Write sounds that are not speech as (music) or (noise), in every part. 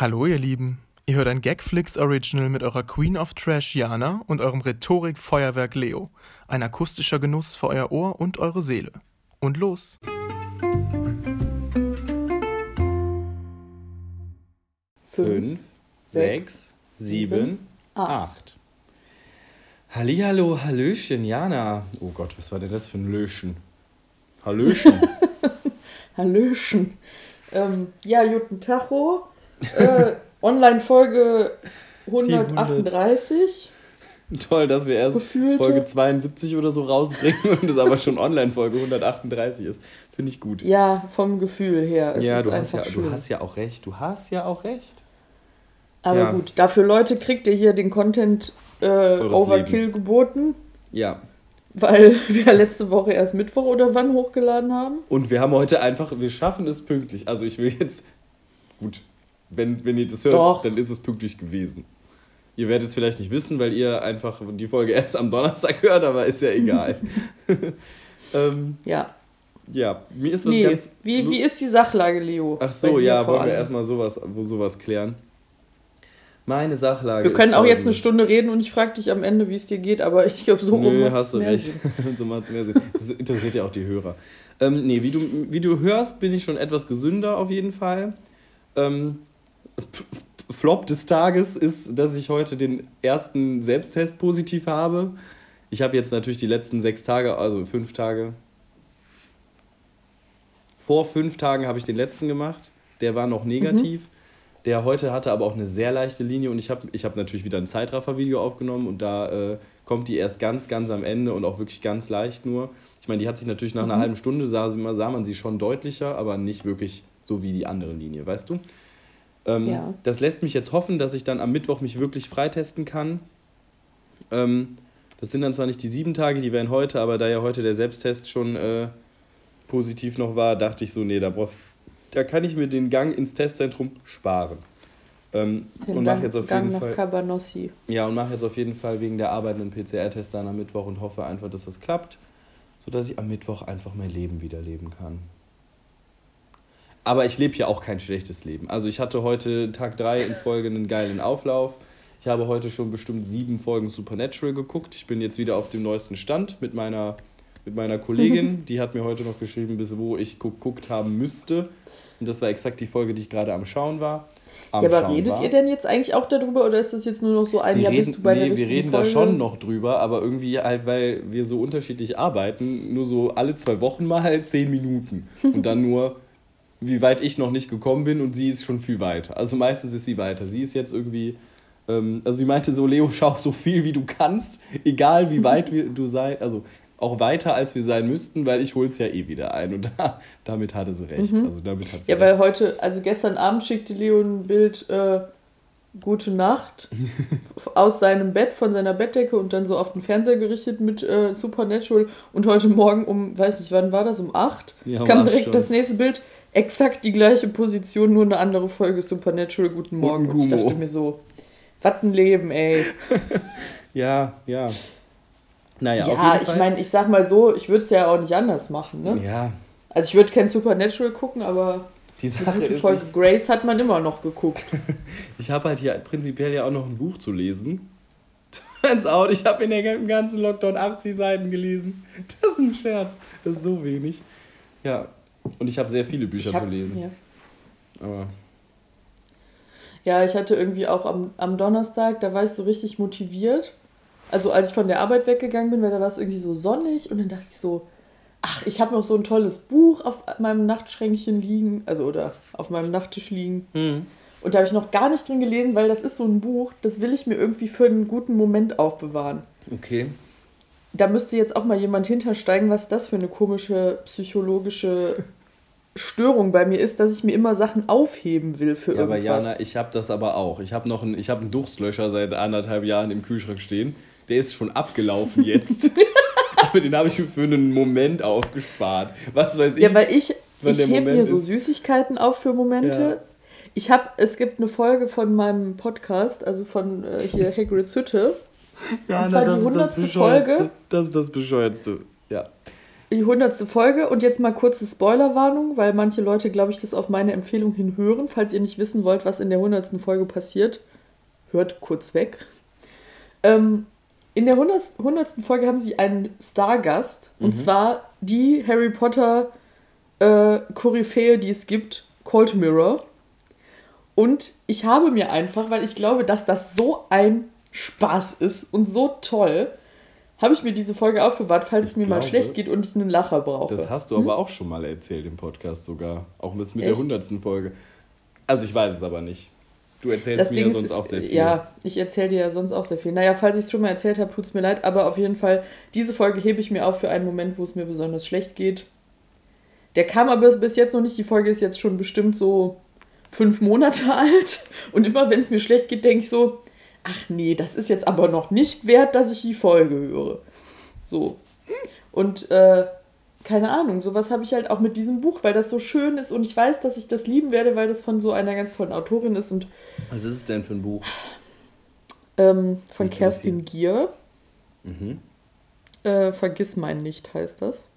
Hallo ihr Lieben, ihr hört ein Gagflix Original mit eurer Queen of Trash Jana und eurem Rhetorik-Feuerwerk Leo. Ein akustischer Genuss für euer Ohr und eure Seele. Und los! Fünf, sechs, sieben, acht. Hallihallo, Hallöchen, Jana. Oh Gott, was war denn das für ein Löschen? Hallöchen. (laughs) Hallöchen. Ähm, ja, guten Tacho. Äh, Online-Folge 138. Toll, dass wir erst Gefühlte. Folge 72 oder so rausbringen und es aber schon Online-Folge 138 ist. Finde ich gut. Ja, vom Gefühl her. Es ja, ist du hast einfach ja, schön. du hast ja auch recht. Du hast ja auch recht. Aber ja. gut, dafür Leute kriegt ihr hier den Content äh, Overkill Lebens. geboten, Ja. weil (laughs) wir letzte Woche erst Mittwoch oder wann hochgeladen haben. Und wir haben heute einfach, wir schaffen es pünktlich. Also ich will jetzt, gut, wenn, wenn ihr das hört, Doch. dann ist es pünktlich gewesen. Ihr werdet es vielleicht nicht wissen, weil ihr einfach die Folge (laughs) erst am Donnerstag hört, aber ist ja egal. (laughs) (laughs) ähm, Ja. ja, mir ist was Nee, ganz... wie, wie ist die Sachlage, Leo? Ach so, ja, wollen wir erstmal sowas, wo sowas klären. Meine Sachlage Wir können auch jetzt eine. Stunde reden und ich frage dich am Ende, wie es dir geht, aber ich glaube, so rum Nö, hast du recht. So macht's mehr Sinn. Das interessiert ja auch die Hörer. Ähm, nee, wie du, wie du hörst, bin ich schon etwas gesünder auf jeden Fall. Ähm, Flop des Tages ist, dass ich heute den ersten Selbsttest positiv habe. Ich habe jetzt natürlich die letzten sechs Tage, also fünf Tage. Vor fünf Tagen habe ich den letzten gemacht. Der war noch negativ. Der heute hatte aber auch eine sehr leichte Linie und ich habe ich hab natürlich wieder ein Zeitraffer-Video aufgenommen und da äh, kommt die erst ganz, ganz am Ende und auch wirklich ganz leicht nur. Ich meine, die hat sich natürlich nach einer halben Stunde, sah, sie- sah man sie schon deutlicher, aber nicht wirklich so wie die andere Linie, weißt du? Ähm, Ja. Das lässt mich jetzt hoffen, dass ich dann am Mittwoch mich wirklich freitesten kann. Ähm, das sind dann zwar nicht die sieben Tage, die wären heute, aber da ja heute der Selbsttest schon äh, positiv noch war, dachte ich so, nee, da, brauch, da kann ich mir den Gang ins Testzentrum sparen. Ähm, Den und mache jetzt auf Gang jeden nach Fall. Cabanossi. Ja, und mache jetzt auf jeden Fall wegen der Arbeit einen PCR-Test dann am Mittwoch und hoffe einfach, dass das klappt, sodass ich am Mittwoch einfach mein Leben wieder leben kann. Aber ich lebe ja auch kein schlechtes Leben. Also ich hatte heute Tag 3 in Folge einen geilen Auflauf. Ich habe heute schon bestimmt sieben Folgen Supernatural geguckt. Ich bin jetzt wieder auf dem neuesten Stand mit meiner, mit meiner Kollegin. (laughs) Die hat mir heute noch geschrieben, bis wo ich geguckt haben müsste. Und das war exakt die Folge, die ich gerade am Schauen war. Am Ja, aber Schauen redet war. ihr denn jetzt eigentlich auch darüber oder ist das jetzt nur noch so ein Wir Jahr reden, bist du bei nee, der wir reden Folge? da schon noch drüber, aber irgendwie halt, weil wir so unterschiedlich arbeiten, nur so alle zwei Wochen mal halt zehn Minuten. Und dann nur, wie weit ich noch nicht gekommen bin und sie ist schon viel weiter. Also meistens ist sie weiter. Sie ist jetzt irgendwie, ähm, also sie meinte so, Leo, (laughs) schau so viel wie du kannst, egal wie weit wir, du sei, also auch weiter als wir sein müssten, weil ich hol's ja eh wieder ein. Und da, damit hatte sie recht. Also damit hat sie Mhm. Ja, recht. weil heute, also gestern Abend schickte Leo ein Bild, äh, Gute Nacht, (laughs) aus seinem Bett, von seiner Bettdecke und dann so auf den Fernseher gerichtet mit äh, Supernatural. Und heute Morgen um, weiß nicht, wann war das, um 8, Ja, um kam acht direkt schon. das nächste Bild. Exakt die gleiche Position, nur eine andere Folge Supernatural. Guten Morgen. Und ich dachte mir so, was ein Leben, ey. (laughs) Ja, ja. Naja, Ja, ich meine, ich sag mal so, ich würde es ja auch nicht anders machen, ne? Ja, Also ich würde kein Supernatural gucken, aber die Sache ist, Folge Grace hat man immer noch geguckt. (laughs) Ich habe halt hier prinzipiell ja auch noch ein Buch zu lesen. (laughs) Turns out, ich habe in der im ganzen Lockdown 80 Seiten gelesen. Das ist ein Scherz. Das ist so wenig. Ja. Und ich habe sehr viele Bücher hab, zu lesen. Ja. Aber ja, ich hatte irgendwie auch am, am Donnerstag, da war ich so richtig motiviert. Also als ich von der Arbeit weggegangen bin, weil da war es irgendwie so sonnig und dann dachte ich so, ach, ich habe noch so ein tolles Buch auf meinem Nachtschränkchen liegen, also oder auf meinem Nachttisch liegen. Und da habe ich noch gar nicht drin gelesen, weil das ist so ein Buch, das will ich mir irgendwie für einen guten Moment aufbewahren. okay. Da müsste jetzt auch mal jemand hintersteigen, was das für eine komische psychologische Störung bei mir ist, dass ich mir immer Sachen aufheben will für Ja, aber irgendwas. Jana, ich habe das aber auch. Ich habe noch einen, ich hab einen Durstlöscher seit anderthalb Jahren im Kühlschrank stehen. Der ist schon abgelaufen jetzt. (laughs) aber den habe ich für einen Moment aufgespart. Was weiß ich. ja, weil ich, ich hebe mir so. Süßigkeiten auf für Momente. Ja. Ich habe, es gibt eine Folge von meinem Podcast, also von äh, hier Hagrids Hütte. Ja, Und zwar die das 100. Bescheuertste. Folge. Das ist das Bescheuertste. Ja. die hundertste Folge und jetzt mal kurze Spoilerwarnung, weil manche Leute, glaube ich, das auf meine Empfehlung hin hören. Falls ihr nicht wissen wollt, was in der hundertsten Folge passiert, hört kurz weg. Ähm, in der hundertsten Folge haben sie einen Stargast mhm. und zwar die Harry Potter äh, Koryphäe, die es gibt, Cold Mirror. Und ich habe mir einfach, weil ich glaube, dass das so ein Spaß ist und so toll, habe ich mir diese Folge aufbewahrt, falls ich es mir glaube, mal schlecht geht und ich einen Lacher brauche. Das hast du hm? aber auch schon mal erzählt im Podcast sogar. Auch mit, mit der hundertsten Folge. Also ich weiß es aber nicht. Du erzählst das mir Ding sonst ist, auch sehr viel. Ja, ich erzähle dir ja sonst auch sehr viel. Naja, falls ich es schon mal erzählt habe, tut es mir leid, aber auf jeden Fall, diese Folge hebe ich mir auf für einen Moment, wo es mir besonders schlecht geht. Der kam aber bis jetzt noch nicht. Die Folge ist jetzt schon bestimmt so fünf Monate (laughs) alt. Und immer wenn es mir schlecht geht, denke ich so, ach nee, das ist jetzt aber noch nicht wert, dass ich die Folge höre. So. Und äh, keine Ahnung, sowas habe ich halt auch mit diesem Buch, weil das so schön ist und ich weiß, dass ich das lieben werde, weil das von so einer ganz tollen Autorin ist. Und Was ist es denn für ein Buch? Ähm, von Wie Kerstin Gier. Mhm. Äh, Vergiss mein nicht heißt das.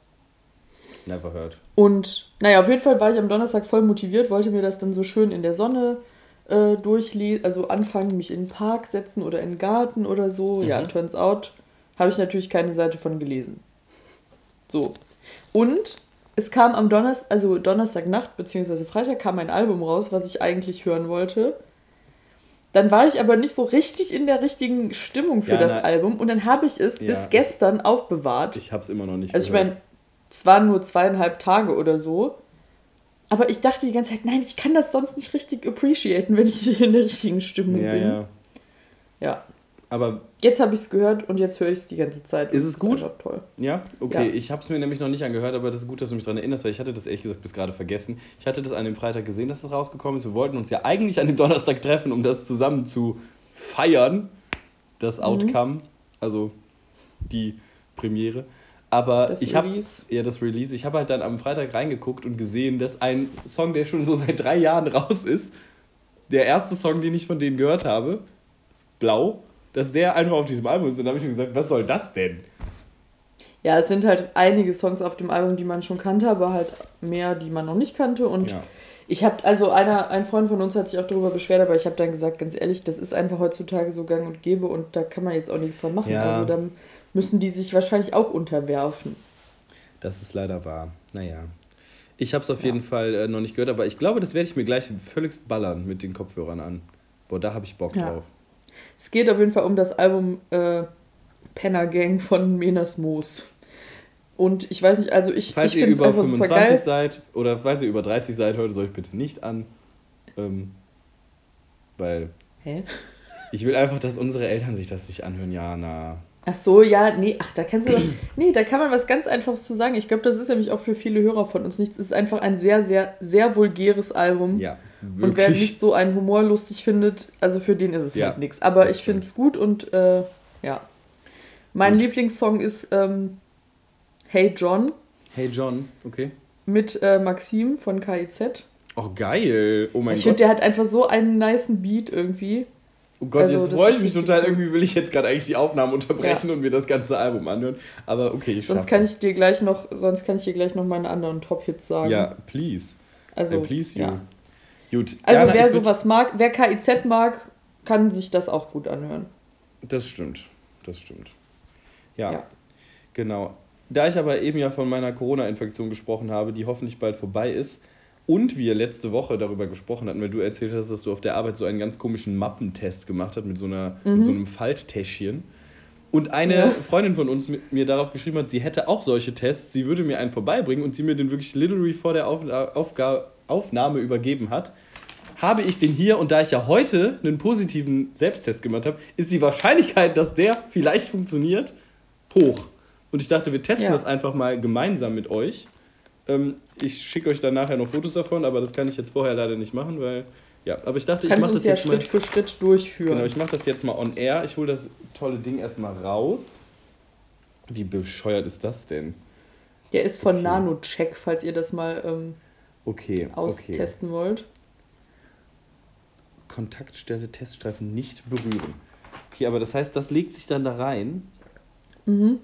Never heard. Und naja, auf jeden Fall war ich am Donnerstag voll motiviert, wollte mir das dann so schön in der Sonne äh, durchlesen, also anfangen, mich in den Park setzen oder in den Garten oder so. Mhm. Ja, turns out, habe ich natürlich keine Seite von gelesen. So. Und es kam am Donnerstag, also Donnerstagnacht bzw. Freitag kam ein Album raus, was ich eigentlich hören wollte. Dann war ich aber nicht so richtig in der richtigen Stimmung für ja, das na, Album und dann habe ich es ja. bis gestern aufbewahrt. Ich habe es immer noch nicht. Also gehört. ich meine, es waren nur zweieinhalb Tage oder so. Aber ich dachte die ganze Zeit, nein, ich kann das sonst nicht richtig appreciaten, wenn ich in der richtigen Stimmung ja, bin. Ja. ja. Aber jetzt habe ich es gehört und jetzt höre ich es die ganze Zeit. Ist es gut? Ist toll. Ja, okay. Ja. Ich habe es mir nämlich noch nicht angehört, aber das ist gut, dass du mich daran erinnerst, weil ich hatte das ehrlich gesagt bis gerade vergessen. Ich hatte das an dem Freitag gesehen, dass das rausgekommen ist. Wir wollten uns ja eigentlich an dem Donnerstag treffen, um das zusammen zu feiern, das mhm. Outcome, also die Premiere. Aber das ich habe ja das Release. Ich habe halt dann am Freitag reingeguckt und gesehen, dass ein Song, der schon so (laughs) seit drei Jahren raus ist, der erste Song, den ich von denen gehört habe, Blau, dass der einfach auf diesem Album ist. Und dann habe ich mir gesagt, was soll das denn? Ja, es sind halt einige Songs auf dem Album, die man schon kannte, aber halt mehr, die man noch nicht kannte. Und ja. ich habe, also einer, ein Freund von uns hat sich auch darüber beschwert, aber ich habe dann gesagt, ganz ehrlich, das ist einfach heutzutage so gang und gäbe und da kann man jetzt auch nichts dran machen. Ja. Also dann müssen die sich wahrscheinlich auch unterwerfen. Das ist leider wahr. Naja. Ich habe es auf ja. jeden Fall äh, noch nicht gehört, aber ich glaube, das werde ich mir gleich völligst ballern mit den Kopfhörern an. Boah, da habe ich Bock ja. drauf. Es geht auf jeden Fall um das Album äh, Penner Gang von Menas Moos. Und ich weiß nicht, also ich, falls ich es einfach 25 super geil. seid oder falls ihr über 30 seid, hört es euch bitte nicht an. Ähm, weil. Hä? Ich will einfach, dass unsere Eltern sich das nicht anhören. Ja, na. Ach so, ja, nee, ach, da kannst du doch, (clears throat) nee, da kann man was ganz Einfaches zu sagen. Ich glaube, das ist nämlich auch für viele Hörer von uns nichts. Es ist einfach ein sehr, sehr, sehr vulgäres Album. Ja, wirklich. Und wer nicht so einen Humor lustig findet, also für den ist es ja, halt nichts. Aber ich finde es gut und, äh, ja. Mein gut. Lieblingssong ist ähm, Hey John. Hey John, okay. Mit äh, Maxim von KIZ. Oh, geil. Oh mein ich Gott. Ich finde, der hat einfach so einen niceen Beat irgendwie. Oh Gott, also, jetzt freue ich mich total. Cool. Irgendwie will ich jetzt gerade eigentlich die Aufnahmen unterbrechen ja. und mir das ganze Album anhören. Aber okay, ich Sonst kann ich dir gleich noch, sonst kann ich dir gleich noch meine anderen Top-Hits sagen. Ja, please. Also, I please you. Ja. Gut. Also Jana, wer sowas mag, wer KIZ mag, kann sich das auch gut anhören. Das stimmt. Das stimmt. Ja. ja. Genau. Da ich aber eben ja von meiner Corona-Infektion gesprochen habe, die hoffentlich bald vorbei ist, und wir letzte Woche darüber gesprochen hatten, weil du erzählt hast, dass du auf der Arbeit so einen ganz komischen Mappentest gemacht hast mit so, einer, mhm. mit so einem Falttäschchen. Und eine ja. Freundin von uns mit mir darauf geschrieben hat, sie hätte auch solche Tests, sie würde mir einen vorbeibringen und sie mir den wirklich literally vor der Auf Aufga Aufnahme übergeben hat. Habe ich den hier und da ich ja heute einen positiven Selbsttest gemacht habe, ist die Wahrscheinlichkeit, dass der vielleicht funktioniert, hoch. Und ich dachte, wir testen ja. das einfach mal gemeinsam mit euch. Ähm, ich schicke euch dann nachher noch Fotos davon, aber das kann ich jetzt vorher leider nicht machen, weil. Ja, aber ich dachte, Kannst ich mache das ja jetzt Schritt mal, für Schritt durchführen. Genau, ich mache das jetzt mal on air. Ich hole das tolle Ding erstmal raus. Wie bescheuert ist das denn? Der ist von okay. NanoCheck, falls ihr das mal ähm, okay, austesten okay. wollt. Kontaktstelle Teststreifen nicht berühren. Okay, aber das heißt, das legt sich dann da rein. Mhm.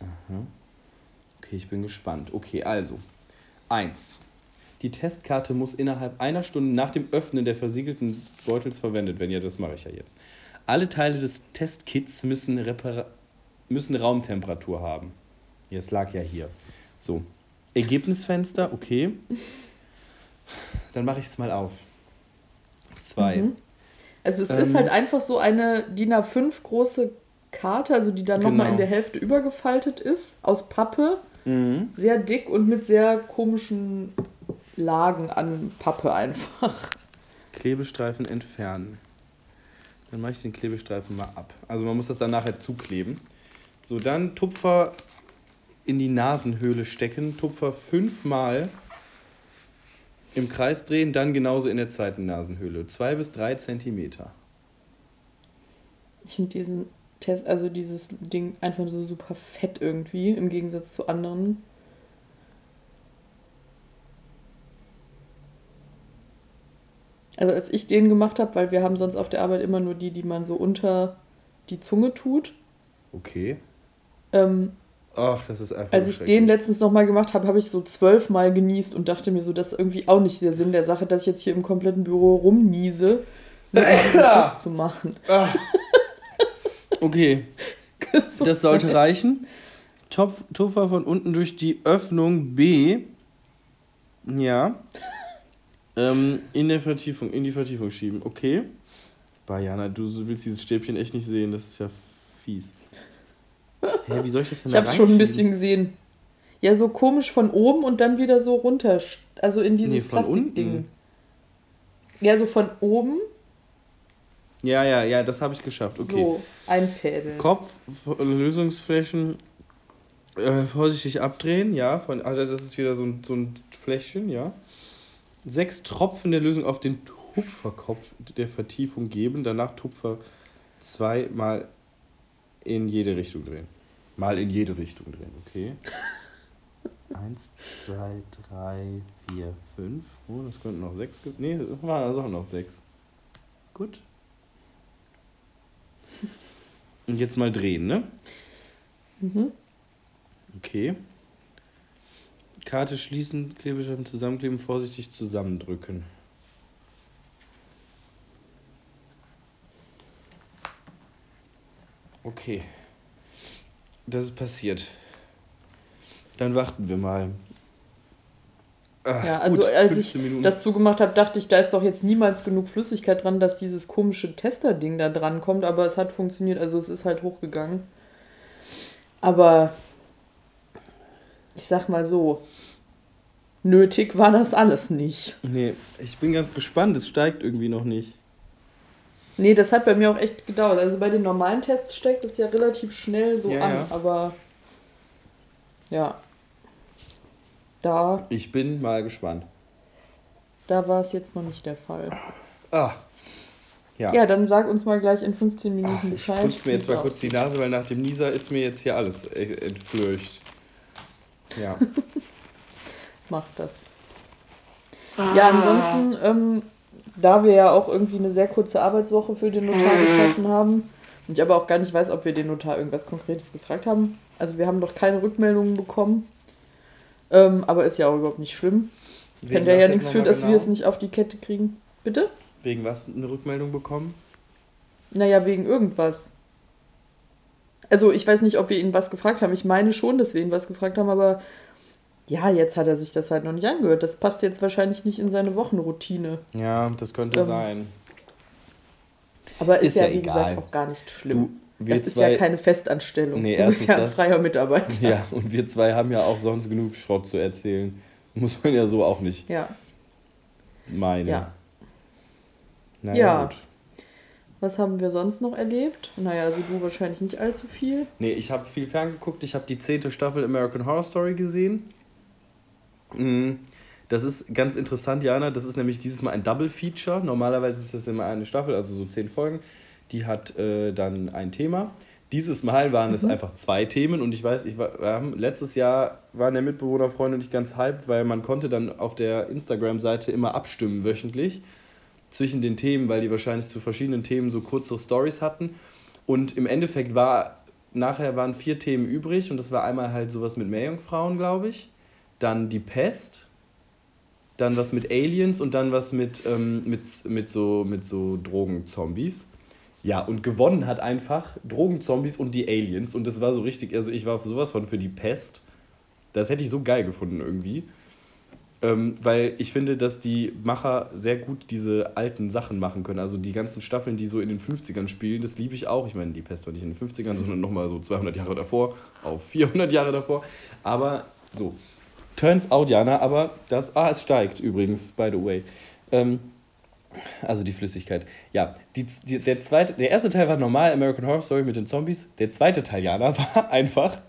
Aha. Okay, ich bin gespannt. Okay, also. Eins. Die Testkarte muss innerhalb einer Stunde nach dem Öffnen der versiegelten Beutels verwendet werden. Ja, das mache ich ja jetzt. Alle Teile des Testkits müssen, Repara müssen Raumtemperatur haben. Ja, es lag ja hier. So. Ergebnisfenster, okay. Dann mache ich es mal auf. Zwei. Mhm. Also es ähm, ist halt einfach so eine DIN A5 große Karte, also die dann genau. nochmal in der Hälfte übergefaltet ist, aus Pappe. Mhm. Sehr dick und mit sehr komischen Lagen an Pappe einfach. Klebestreifen entfernen. Dann mache ich den Klebestreifen mal ab. Also man muss das dann nachher zukleben. So, dann Tupfer in die Nasenhöhle stecken. Tupfer fünfmal im Kreis drehen, dann genauso in der zweiten Nasenhöhle. Zwei bis drei Zentimeter. Ich finde diesen Test, also dieses Ding einfach so super fett irgendwie, im Gegensatz zu anderen. Also als ich den gemacht habe, weil wir haben sonst auf der Arbeit immer nur die, die man so unter die Zunge tut. Okay. Ähm, Ach, das ist einfach. Als ich den letztens nochmal gemacht habe, habe ich so zwölfmal genießt und dachte mir so, das ist irgendwie auch nicht der Sinn der Sache, dass ich jetzt hier im kompletten Büro rumniese, um (laughs) diesen Test zu machen. Ach. Okay. (laughs) das sollte reichen. Topf, Tupfer von unten durch die Öffnung B. Ja. (laughs) ähm, in der Vertiefung, in die Vertiefung schieben. Okay. Bayana, du willst dieses Stäbchen echt nicht sehen, das ist ja fies. (laughs) Hä, wie soll ich das denn Ich habe schon ein bisschen gesehen. Ja, so komisch von oben und dann wieder so runter. Also in dieses nee, Plastikding. Ja, so von oben ja, ja, ja, das habe ich geschafft. Okay. So, einfädeln. Kopf, Lösungsflächen äh, vorsichtig abdrehen, ja. Von, also das ist wieder so ein, so ein Fläschchen, ja. Sechs Tropfen der Lösung auf den Tupferkopf der Vertiefung geben, danach Tupfer zweimal in jede Richtung drehen. Mal in jede Richtung drehen, okay. (laughs) Eins, zwei, drei, vier, fünf. Oh, das könnten noch sechs. Nee, das waren also auch noch sechs. Gut. Und jetzt mal drehen, ne? Mhm. Okay. Karte schließen, Klebestreifen zusammenkleben, vorsichtig zusammendrücken. Okay. Das ist passiert. Dann warten wir mal. Ach, ja, also gut, als ich Minuten. das zugemacht habe, dachte ich, da ist doch jetzt niemals genug Flüssigkeit dran, dass dieses komische Tester-Ding da dran kommt, aber es hat funktioniert, also es ist halt hochgegangen. Aber ich sag mal so, nötig war das alles nicht. Nee, ich bin ganz gespannt, es steigt irgendwie noch nicht. Nee, das hat bei mir auch echt gedauert. Also bei den normalen Tests steigt es ja relativ schnell so ja, an, ja. aber ja da. Ich bin mal gespannt. Da war es jetzt noch nicht der Fall. Ah. Ja. ja, dann sag uns mal gleich in 15 Minuten Ach, Bescheid. Ich putze mir jetzt mal kurz die Nase, weil nach dem Nieser ist mir jetzt hier alles entflöcht. Ja. (laughs) Mach das. Ah. Ja, ansonsten, ähm, da wir ja auch irgendwie eine sehr kurze Arbeitswoche für den Notar getroffen (laughs) haben und ich aber auch gar nicht weiß, ob wir den Notar irgendwas Konkretes gefragt haben. Also wir haben noch keine Rückmeldungen bekommen. Ähm, aber ist ja auch überhaupt nicht schlimm. Wegen Kann der ja nichts für, dass genau? wir es nicht auf die Kette kriegen. Bitte? Wegen was eine Rückmeldung bekommen? Naja, wegen irgendwas. Also ich weiß nicht, ob wir ihn was gefragt haben. Ich meine schon, dass wir ihn was gefragt haben, aber ja, jetzt hat er sich das halt noch nicht angehört. Das passt jetzt wahrscheinlich nicht in seine Wochenroutine. Ja, das könnte ähm, sein. Aber ist, ist ja, ja, wie egal. gesagt, auch gar nicht schlimm. Du, wir das ist ja keine Festanstellung. Nee, du bist ja ein freier Mitarbeiter. (laughs) Ja, und wir zwei haben ja auch sonst genug Schrott zu erzählen. Muss man ja so auch nicht ja. meinen. Ja. Naja, ja. Gut. Was haben wir sonst noch erlebt? Naja, also du wahrscheinlich nicht allzu viel. Nee, ich habe viel ferngeguckt. Ich habe die zehnte Staffel American Horror Story gesehen. Mhm. Das ist ganz interessant, Jana. Das ist nämlich dieses Mal ein Double Feature. Normalerweise ist das immer eine Staffel, also so zehn Folgen die hat äh, dann ein Thema. Dieses Mal waren mhm. es einfach zwei Themen und ich weiß, ich war, haben, letztes Jahr waren der Mitbewohnerfreund und ich ganz hyped, weil man konnte dann auf der Instagram-Seite immer abstimmen wöchentlich zwischen den Themen, weil die wahrscheinlich zu verschiedenen Themen so kurze Stories hatten. Und im Endeffekt war nachher waren vier Themen übrig und das war einmal halt sowas mit Meerjungfrauen, glaube ich. Dann die Pest. Dann was mit Aliens und dann was mit, ähm, mit, mit so, mit so Drogenzombies. Ja, und gewonnen hat einfach Drogenzombies und die Aliens. Und das war so richtig, also ich war sowas von für die Pest. Das hätte ich so geil gefunden irgendwie. Ähm, weil ich finde, dass die Macher sehr gut diese alten Sachen machen können. Also die ganzen Staffeln, die so in den 50ern spielen, das liebe ich auch. Ich meine, die Pest war nicht in den 50ern, sondern nochmal so 200 Jahre davor, auf 400 Jahre davor. Aber so, turns out, Jana, aber das, ah, es steigt übrigens, by the way. Ähm, also die Flüssigkeit. Ja, die, die, der, zweite, der erste Teil war normal, American Horror Story mit den Zombies. Der zweite Teil, Jana, (laughs) war einfach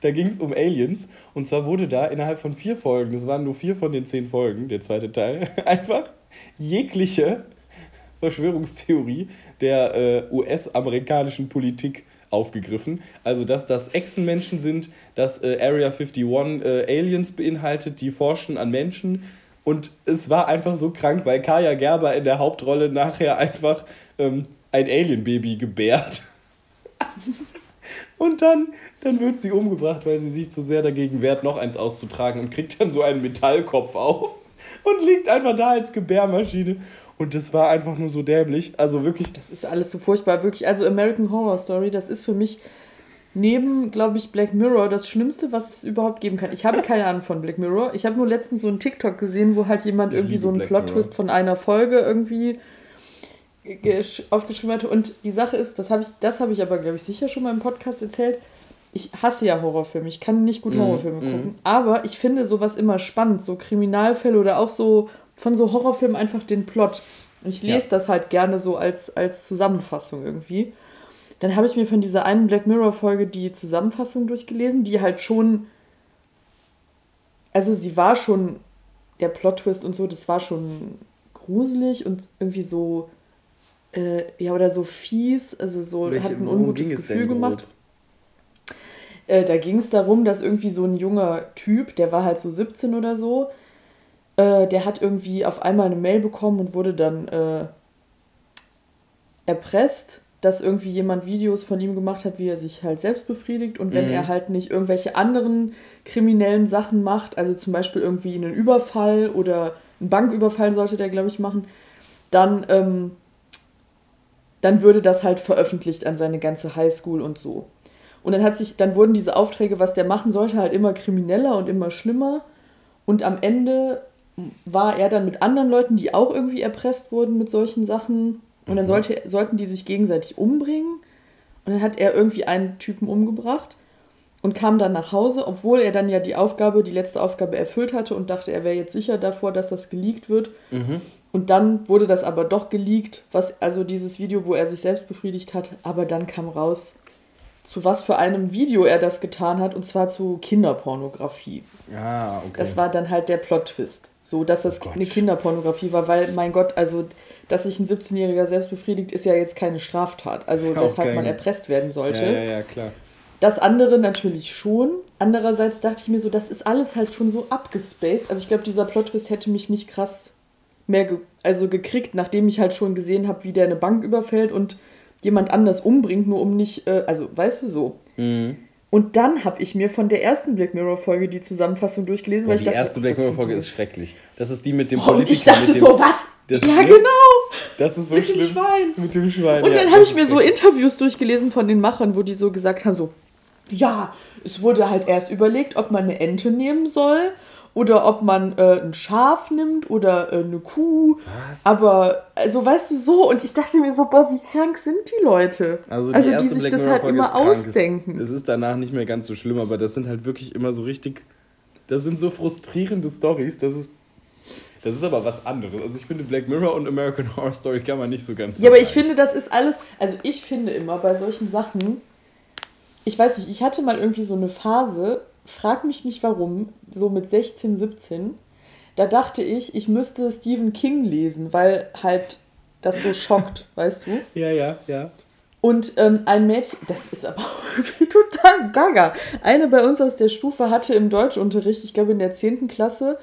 da ging es um Aliens. Und zwar wurde da innerhalb von vier Folgen, das waren nur vier von den zehn Folgen, der zweite Teil, (laughs) einfach jegliche Verschwörungstheorie der äh, US-amerikanischen Politik aufgegriffen. Also, dass das Echsenmenschen sind, dass äh, Area 51 äh, Aliens beinhaltet, die forschen an Menschen. Und es war einfach so krank, weil Kaya Gerber in der Hauptrolle nachher einfach ähm, ein Alien-Baby gebärt. Und dann, dann wird sie umgebracht, weil sie sich zu sehr dagegen wehrt, noch eins auszutragen und kriegt dann so einen Metallkopf auf und liegt einfach da als Gebärmaschine. Und das war einfach nur so dämlich. Also wirklich. Das ist alles so furchtbar. Wirklich, also American Horror Story, das ist für mich neben, glaube ich, Black Mirror das Schlimmste, was es überhaupt geben kann. Ich habe (laughs) keine Ahnung von Black Mirror. Ich habe nur letztens so einen TikTok gesehen, wo halt jemand ich irgendwie so einen Plot-Twist von einer Folge irgendwie aufgeschrieben hatte. Und die Sache ist, das habe ich, das habe ich aber, glaube ich, sicher schon mal im Podcast erzählt. Ich hasse ja Horrorfilme. Ich kann nicht gut mhm, Horrorfilme mm, gucken. Mm. Aber ich finde sowas immer spannend. So Kriminalfälle oder auch so von so Horrorfilmen einfach den Plot. Und ich lese ja. das halt gerne so als, als Zusammenfassung irgendwie. Dann habe ich mir von dieser einen Black Mirror-Folge die Zusammenfassung durchgelesen, die halt schon. Also sie war schon. Der Plot-Twist und so, das war schon gruselig und irgendwie so äh, ja, oder so fies, also so, Welche, hat ein ungutes Gefühl gemacht. Äh, da ging es darum, dass irgendwie so ein junger Typ, der war halt so 17 oder so, äh, der hat irgendwie auf einmal eine Mail bekommen und wurde dann äh, erpresst, dass irgendwie jemand Videos von ihm gemacht hat, wie er sich halt selbst befriedigt und wenn mhm. er halt nicht irgendwelche anderen kriminellen Sachen macht, also zum Beispiel irgendwie einen Überfall oder einen Banküberfall sollte der, glaube ich, machen, dann ähm, dann würde das halt veröffentlicht an seine ganze Highschool und so. Und dann hat sich, dann wurden diese Aufträge, was der machen sollte, halt immer krimineller und immer schlimmer. Und am Ende war er dann mit anderen Leuten, die auch irgendwie erpresst wurden mit solchen Sachen. Und dann mhm. sollte, sollten die sich gegenseitig umbringen. Und dann hat er irgendwie einen Typen umgebracht und kam dann nach Hause, obwohl er dann ja die Aufgabe, die letzte Aufgabe erfüllt hatte und dachte, er wäre jetzt sicher davor, dass das geleakt wird. Mhm. Und dann wurde das aber doch geleakt, was also dieses Video, wo er sich selbst befriedigt hat, aber dann kam raus, zu was für einem Video er das getan hat, und zwar zu Kinderpornografie. Ah, okay. Das war dann halt der Plot-Twist. So, dass das oh eine Kinderpornografie war, weil, mein Gott, also, dass sich ein 17-Jähriger selbst befriedigt, ist ja jetzt keine Straftat. Also, okay. weshalb man erpresst werden sollte. Ja, ja, ja, klar. Das andere natürlich schon. Andererseits dachte ich mir so, das ist alles halt schon so abgespaced. Also, ich glaube, dieser Plot-Twist hätte mich nicht krass mehr ge also gekriegt, nachdem ich halt schon gesehen habe, wie der eine Bank überfällt und jemand anders umbringt, nur um nicht, äh, also weißt du so. Mhm. Und dann habe ich mir von der ersten Black Mirror Folge die Zusammenfassung durchgelesen, Boah, weil ich die dachte, erste Black Mirror Folge ist schrecklich. Das ist die mit dem Politiker. Ich dachte dem, so, was? ja, genau. Das ist so mit schlimm. Dem Schwein. Mit dem Schwein. Und dann habe ich mir so Interviews durchgelesen von den Machern, wo die so gesagt haben, so, ja, es wurde halt erst überlegt, ob man eine Ente nehmen soll oder ob man äh, ein Schaf nimmt oder äh, eine Kuh. Was? Aber, also weißt du so, und ich dachte mir so, boah, wie krank sind die Leute? Also die, also, die sich Black das halt immer ausdenken. Es ist danach nicht mehr ganz so schlimm, aber das sind halt wirklich immer so richtig, das sind so frustrierende Stories, das ist das ist aber was anderes. Also ich finde Black Mirror und American (laughs) Horror Story kann man nicht so ganz. Ja, aber ich finde, das ist alles. Also ich finde immer bei solchen Sachen. Ich weiß nicht, ich hatte mal irgendwie so eine Phase, frag mich nicht warum, so mit 16, 17, da dachte ich, ich müsste Stephen King lesen, weil halt das so schockt, (laughs) weißt du? Ja, ja, ja. Und ähm, ein Mädchen, das ist aber (laughs) irgendwie total gaga. Eine bei uns aus der Stufe hatte im Deutschunterricht, ich glaube in der 10. Klasse,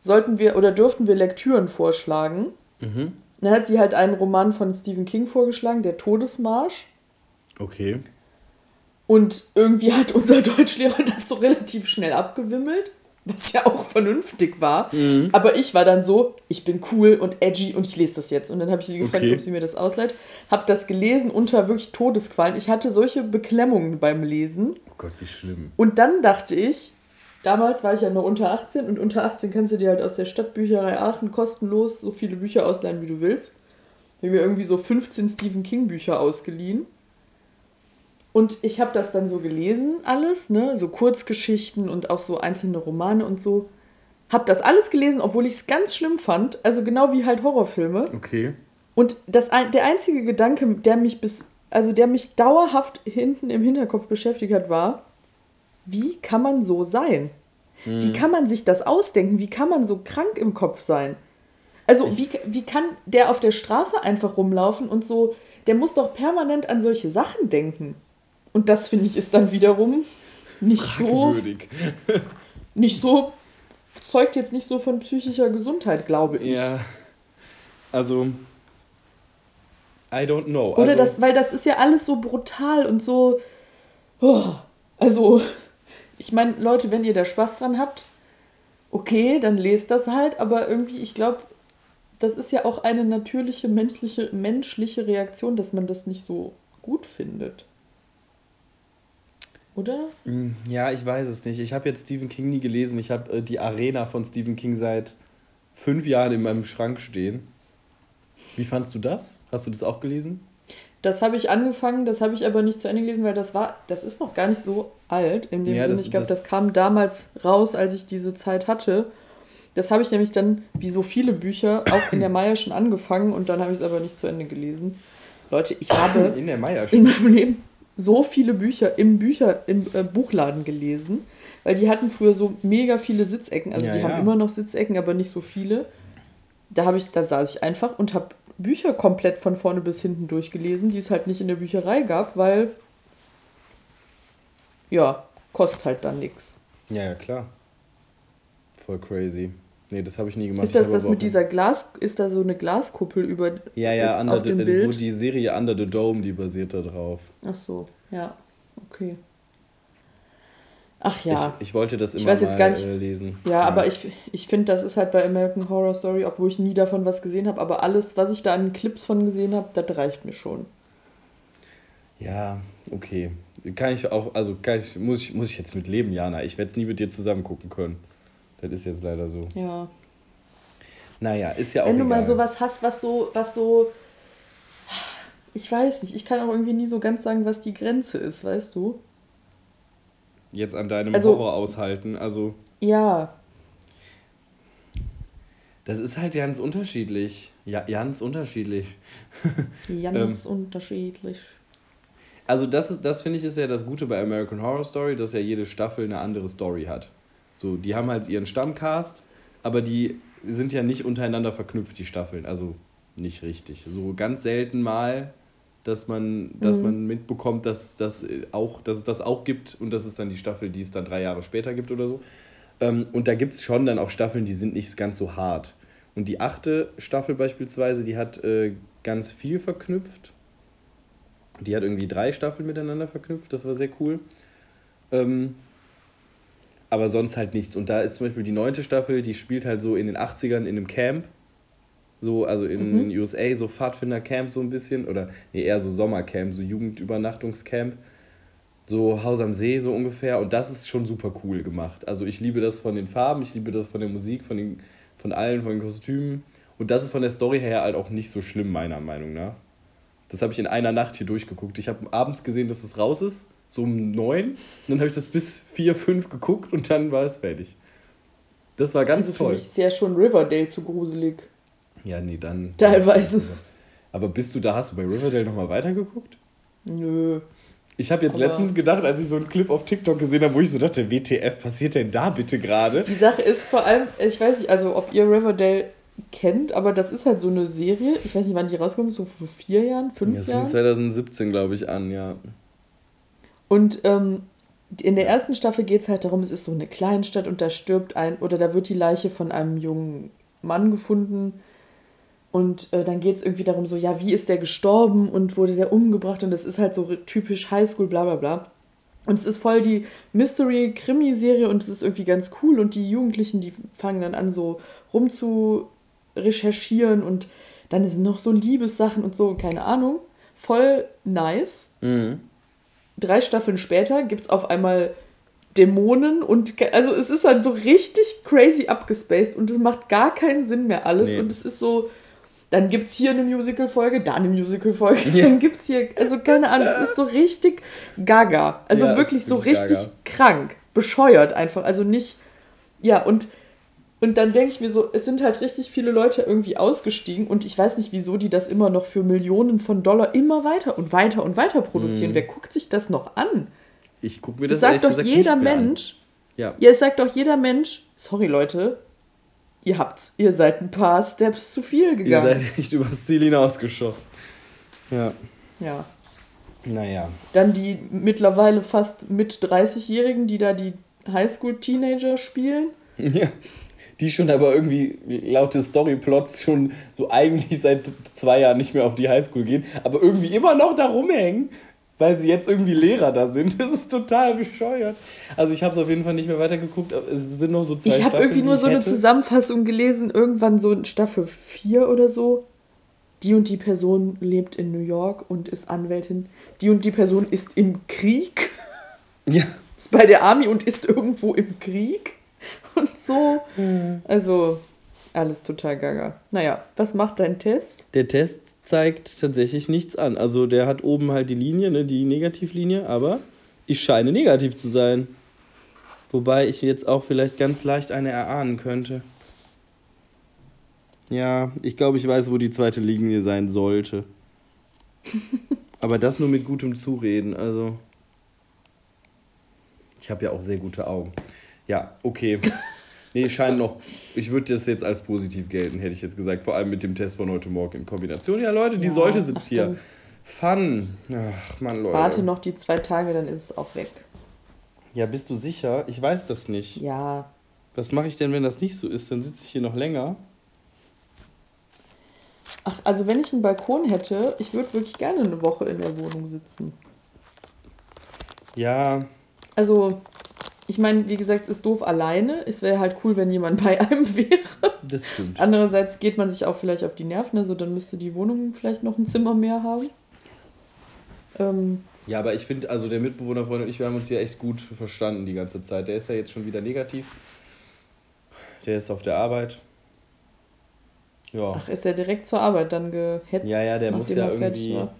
sollten wir oder durften wir Lektüren vorschlagen. Mhm. Dann hat sie halt einen Roman von Stephen King vorgeschlagen, Der Todesmarsch. Okay. Und irgendwie hat unser (laughs) Deutschlehrer das so relativ schnell abgewimmelt, was ja auch vernünftig war. Mhm. Aber ich war dann so, ich bin cool und edgy und ich lese das jetzt. Und dann habe ich sie gefragt, Okay. ob sie mir das ausleiht. Habe das gelesen unter wirklich Todesqualen. Ich hatte solche Beklemmungen beim Lesen. Oh Gott, wie schlimm. Und dann dachte ich, damals war ich ja nur unter 18 und unter 18 kannst du dir halt aus der Stadtbücherei Aachen kostenlos so viele Bücher ausleihen, wie du willst. Ich habe mir irgendwie so 15 Stephen King Bücher ausgeliehen. Und ich habe das dann so gelesen, alles, ne? So Kurzgeschichten und auch so einzelne Romane und so. Hab das alles gelesen, obwohl ich es ganz schlimm fand. Also genau wie halt Horrorfilme. Okay. Und das, der einzige Gedanke, der mich bis, also der mich dauerhaft hinten im Hinterkopf beschäftigt hat, war, wie kann man so sein? Wie kann man sich das ausdenken? Wie kann man so krank im Kopf sein? Also, wie, wie kann der auf der Straße einfach rumlaufen und so, der muss doch permanent an solche Sachen denken. Und das finde ich ist dann wiederum nicht so, Fragwürdig. nicht so, zeugt jetzt nicht so von psychischer Gesundheit, glaube ich. Ja. Also. I don't know. Oder also, das, weil das ist ja alles so brutal und so. Oh, also, ich meine, Leute, wenn ihr da Spaß dran habt, okay, dann lest das halt, aber irgendwie, ich glaube, das ist ja auch eine natürliche menschliche, menschliche Reaktion, dass man das nicht so gut findet. Oder? Mm, Ja, ich weiß es nicht. Ich habe jetzt Stephen King nie gelesen. Ich habe äh, die Arena von Stephen King seit fünf Jahren in meinem Schrank stehen. Wie fandst du das? Hast du das auch gelesen? Das habe ich angefangen, das habe ich aber nicht zu Ende gelesen, weil das war, das ist noch gar nicht so alt. In dem Ja, Sinne, ich glaube, das- das kam damals raus, als ich diese Zeit hatte. Das habe ich nämlich dann, wie so viele Bücher, auch in der Maya schon angefangen und dann habe ich es aber nicht zu Ende gelesen. Leute, ich habe In in meinem Leben so viele Bücher im Bücher im äh, Buchladen gelesen, weil die hatten früher so mega viele Sitzecken. Also Ja, die ja. haben immer noch Sitzecken, aber nicht so viele. Da habe ich, da saß ich einfach und habe Bücher komplett von vorne bis hinten durchgelesen, die es halt nicht in der Bücherei gab, weil ja, kostet halt dann nichts. Ja, ja, klar. Voll crazy. Nee, das habe ich nie gemacht. Ist das das mit dieser Glas, ist da so eine Glaskuppel über Ja, ja, under auf the, dem wo Bild? die Serie Under the Dome, die basiert da drauf. Ach so, ja, okay. Ach ja. Ich, ich wollte das immer Ich weiß jetzt mal gar nicht- äh, lesen. Ja, aber ich, ich finde, das ist halt bei American Horror Story, obwohl ich nie davon was gesehen habe, aber alles, was ich da an Clips von gesehen habe, das reicht mir schon. Ja, okay. Kann ich auch, also kann ich, muss ich, muss ich jetzt mit leben, Jana. Ich werde es nie mit dir zusammen gucken können. Das ist jetzt leider so. Ja. Naja, ist ja auch Wenn du mal egal. sowas hast, was so, was so. Ich weiß nicht, ich kann auch irgendwie nie so ganz sagen, was die Grenze ist, weißt du? Jetzt an deinem Also- Horror aushalten. Also, Ja. das ist halt ganz unterschiedlich. Ja, ganz unterschiedlich. (laughs) Ganz unterschiedlich. Also das ist, das finde ich ist ja das Gute bei American Horror Story, dass ja jede Staffel eine andere Story hat. So, die haben halt ihren Stammcast, aber die sind ja nicht untereinander verknüpft, die Staffeln. Also nicht richtig. So ganz selten mal, dass man, dass Mhm. man mitbekommt, dass, das auch, dass es das auch gibt und das ist dann die Staffel, die es dann drei Jahre später gibt oder so. Ähm, und da gibt es schon dann auch Staffeln, die sind nicht ganz so hart. Und die achte Staffel beispielsweise, die hat äh, ganz viel verknüpft. Die hat irgendwie drei Staffeln miteinander verknüpft, das war sehr cool. Ähm, aber sonst halt nichts. Und da ist zum Beispiel die neunte Staffel, die spielt halt so in den 80ern in einem Camp. So, also in Mhm. den USA, so Pfadfindercamp so ein bisschen. Oder nee, eher so Sommercamp, so Jugendübernachtungscamp. So Haus am See, so ungefähr. Und das ist schon super cool gemacht. Also ich liebe das von den Farben, ich liebe das von der Musik, von, den, von allen, von den Kostümen. Und das ist von der Story her halt auch nicht so schlimm, meiner Meinung nach. Das habe ich in einer Nacht hier durchgeguckt. Ich habe abends gesehen, dass es raus ist, so um neun. Und dann habe ich das bis vier, fünf geguckt und dann war es fertig. Das war ganz Also für toll. mich ist ja schon Riverdale zu gruselig. Ja, nee, dann. Teilweise. Aber bist du da, hast du bei Riverdale nochmal weitergeguckt? Nö. Ich habe jetzt Aber- letztens gedacht, als ich so einen Clip auf TikTok gesehen habe, wo ich so dachte, WTF, passiert denn da bitte gerade? Die Sache ist vor allem, ich weiß nicht, also ob ihr Riverdale kennt, aber das ist halt so eine Serie. Ich weiß nicht, wann die rauskommt, so vor vier Jahren, fünf Das fing Jahren. 2017, glaube ich, an, ja. Und ähm, in der ersten Staffel geht es halt darum, es ist so eine Kleinstadt und da stirbt ein, oder da wird die Leiche von einem jungen Mann gefunden. Und äh, dann geht es irgendwie darum, so, ja, wie ist der gestorben und wurde der umgebracht? Und das ist halt so typisch Highschool, bla bla bla. Und es ist voll die Mystery-Krimi-Serie und es ist irgendwie ganz cool. Und die Jugendlichen, die fangen dann an, so rum zu recherchieren und dann sind noch so Liebessachen und so, keine Ahnung. Voll nice. Mhm. Drei Staffeln später gibt es auf einmal Dämonen und also es ist halt so richtig crazy abgespaced und es macht gar keinen Sinn mehr alles. Nee. Und es ist so, dann gibt es hier eine Musical-Folge, da eine Musical-Folge, Ja. dann gibt es hier, also keine Ahnung, es ist so richtig gaga. Also Ja, wirklich so richtig gaga. krank, bescheuert einfach. Also nicht, ja, und, und dann denke ich mir so, es sind halt richtig viele Leute irgendwie ausgestiegen und ich weiß nicht, wieso die das immer noch für Millionen von Dollar immer weiter und weiter und weiter produzieren. Wer guckt sich das noch an? Ich gucke mir Das, das, sagt doch jeder. Mensch. Ja. Ja, es sagt doch jeder Mensch, sorry Leute, ihr habt's, ihr seid ein paar Steps zu viel Ihr gegangen. seid echt übers Ziel hinausgeschossen. Ja. Ja. Naja. Dann die mittlerweile fast mit 30-Jährigen, die da die Highschool-Teenager spielen. Ja. Die schon aber irgendwie laut des Storyplots schon so eigentlich seit zwei Jahren nicht mehr auf die Highschool gehen, aber irgendwie immer noch da rumhängen, weil sie jetzt irgendwie Lehrer da sind. (laughs) Das ist total bescheuert. Also ich habe es auf jeden Fall nicht mehr weitergeguckt. Es sind noch so zwei Ich habe irgendwie nur so eine. Zusammenfassung gelesen, irgendwann so in Staffel 4 oder so. Die und die Person lebt in New York und ist Anwältin. Die und die Person ist im Krieg, Ja. ist bei der Army und ist irgendwo im Krieg. (laughs) Und so. Also, alles total gaga. Naja, was macht dein Test? Der Test zeigt tatsächlich nichts an. Also der hat oben halt die Linie, ne, die Negativlinie, aber ich scheine negativ zu sein. Wobei ich jetzt auch vielleicht ganz leicht eine erahnen könnte. Ja, ich glaube, ich weiß, wo die zweite Linie sein sollte. (laughs) aber das nur mit gutem Zureden, also. Ich habe ja auch sehr gute Augen. Ja, okay. Nee, scheint noch. Ich würde das jetzt als positiv gelten, hätte ich jetzt gesagt. Vor allem mit dem Test von heute Morgen in Kombination. Ja, Leute, die Ja, Säule sitzt hier. Fun. Ach, Mann, Leute. Warte noch die zwei Tage, dann ist es auch weg. Ja, bist du sicher? Ich weiß das nicht. Ja. Was mache ich denn, wenn das nicht so ist? Dann sitze ich hier noch länger. Ach, also wenn ich einen Balkon hätte, ich würde wirklich gerne eine Woche in der Wohnung sitzen. Ja, Also, ich meine, wie gesagt, es ist doof alleine. Es wäre halt cool, wenn jemand bei einem (laughs) wäre. das stimmt. Andererseits geht man sich auch vielleicht auf die Nerven, also dann müsste die Wohnung vielleicht noch ein Zimmer mehr haben. Ähm, Ja, aber ich finde, also der Mitbewohner von und ich, wir haben uns hier echt gut verstanden die ganze Zeit. Der ist ja jetzt schon wieder negativ. Der ist auf der Arbeit. Ja. ach, ist er direkt zur Arbeit dann gehetzt? Ja, ja, der muss ja fertig irgendwie. war?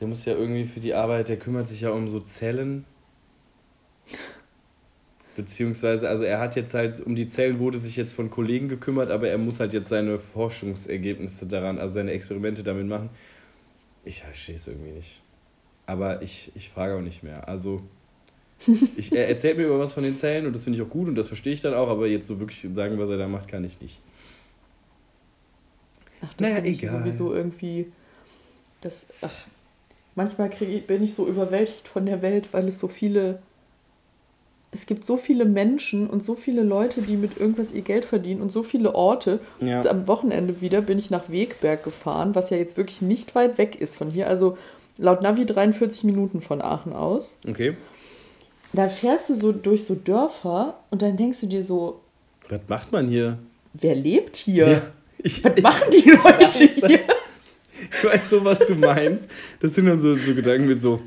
Der muss ja irgendwie für die Arbeit, der kümmert sich ja um so Zellen. Beziehungsweise, also er hat jetzt halt, um die Zellen wurde sich jetzt von Kollegen gekümmert, aber er muss halt jetzt seine Forschungsergebnisse daran, also seine Experimente damit machen. Ich verstehe es irgendwie nicht. Aber ich, ich frage auch nicht mehr. Also, (laughs) ich, er erzählt mir über was von den Zellen und das finde ich auch gut und das verstehe ich dann auch, aber jetzt so wirklich sagen, was er da macht, kann ich nicht. Ach, das Naja, ich egal. sowieso irgendwie. Das, ach, manchmal krieg ich, bin ich so überwältigt von der Welt, weil es so viele. Es gibt so viele Menschen und so viele Leute, die mit irgendwas ihr Geld verdienen und so viele Orte. Ja. Jetzt am Wochenende wieder bin ich nach Wegberg gefahren, was ja jetzt wirklich nicht weit weg ist von hier. Also laut Navi 43 Minuten von Aachen aus. Okay. Da fährst du so durch so Dörfer und dann denkst du dir so, Was macht man hier? wer lebt hier? Ich, (laughs) Was machen die Leute hier? (laughs) Ich weiß so, was du meinst. Das sind dann so, so Gedanken mit so,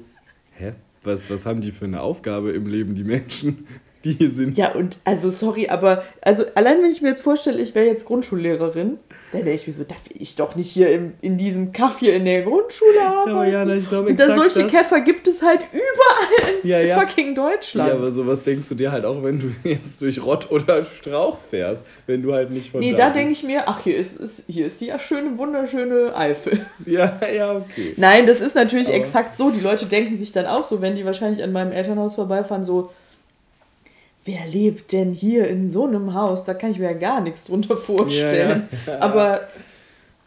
hä? Was, was haben die für eine Aufgabe im Leben, die Menschen, die hier sind? Ja, und also sorry, aber also allein wenn ich mir jetzt vorstelle, ich wäre jetzt Grundschullehrerin, dann denke ich mir so, darf ich doch nicht hier im, in diesem Kaff hier in der Grundschule arbeiten. aber Jana, ich glaube und da solche das. Käfer gibt es halt überall in Ja, ja. fucking Deutschland. Ja, aber sowas denkst du dir halt auch, wenn du (laughs) jetzt durch Rott oder Strauch fährst, wenn du halt nicht von nee, da da denke ich mir, ach, hier ist, ist, hier ist die schöne, wunderschöne Eifel. (laughs) Ja, ja, okay. Nein, das ist natürlich Aber- exakt so. Die Leute denken sich dann auch so, wenn die wahrscheinlich an meinem Elternhaus vorbeifahren, so, wer lebt denn hier in so einem Haus? Da kann ich mir ja gar nichts drunter vorstellen. Aber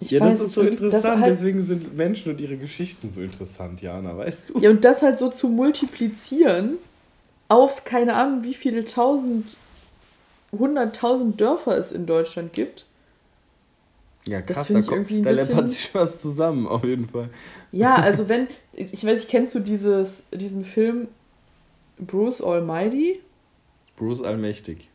ich Ja, weiß das ist so interessant, halt, deswegen sind Menschen und ihre Geschichten so interessant, Jana, weißt du? Ja, und das halt so zu multiplizieren auf keine Ahnung, wie viele tausend, hunderttausend Dörfer es in Deutschland gibt. Ja, Das krass, finde da, ich kommt- irgendwie ein da läppert bisschen- sich was zusammen, auf jeden Fall. Ja, (laughs) also wenn, ich weiß nicht, kennst du dieses, diesen Film Bruce Almighty? Bruce Allmächtig.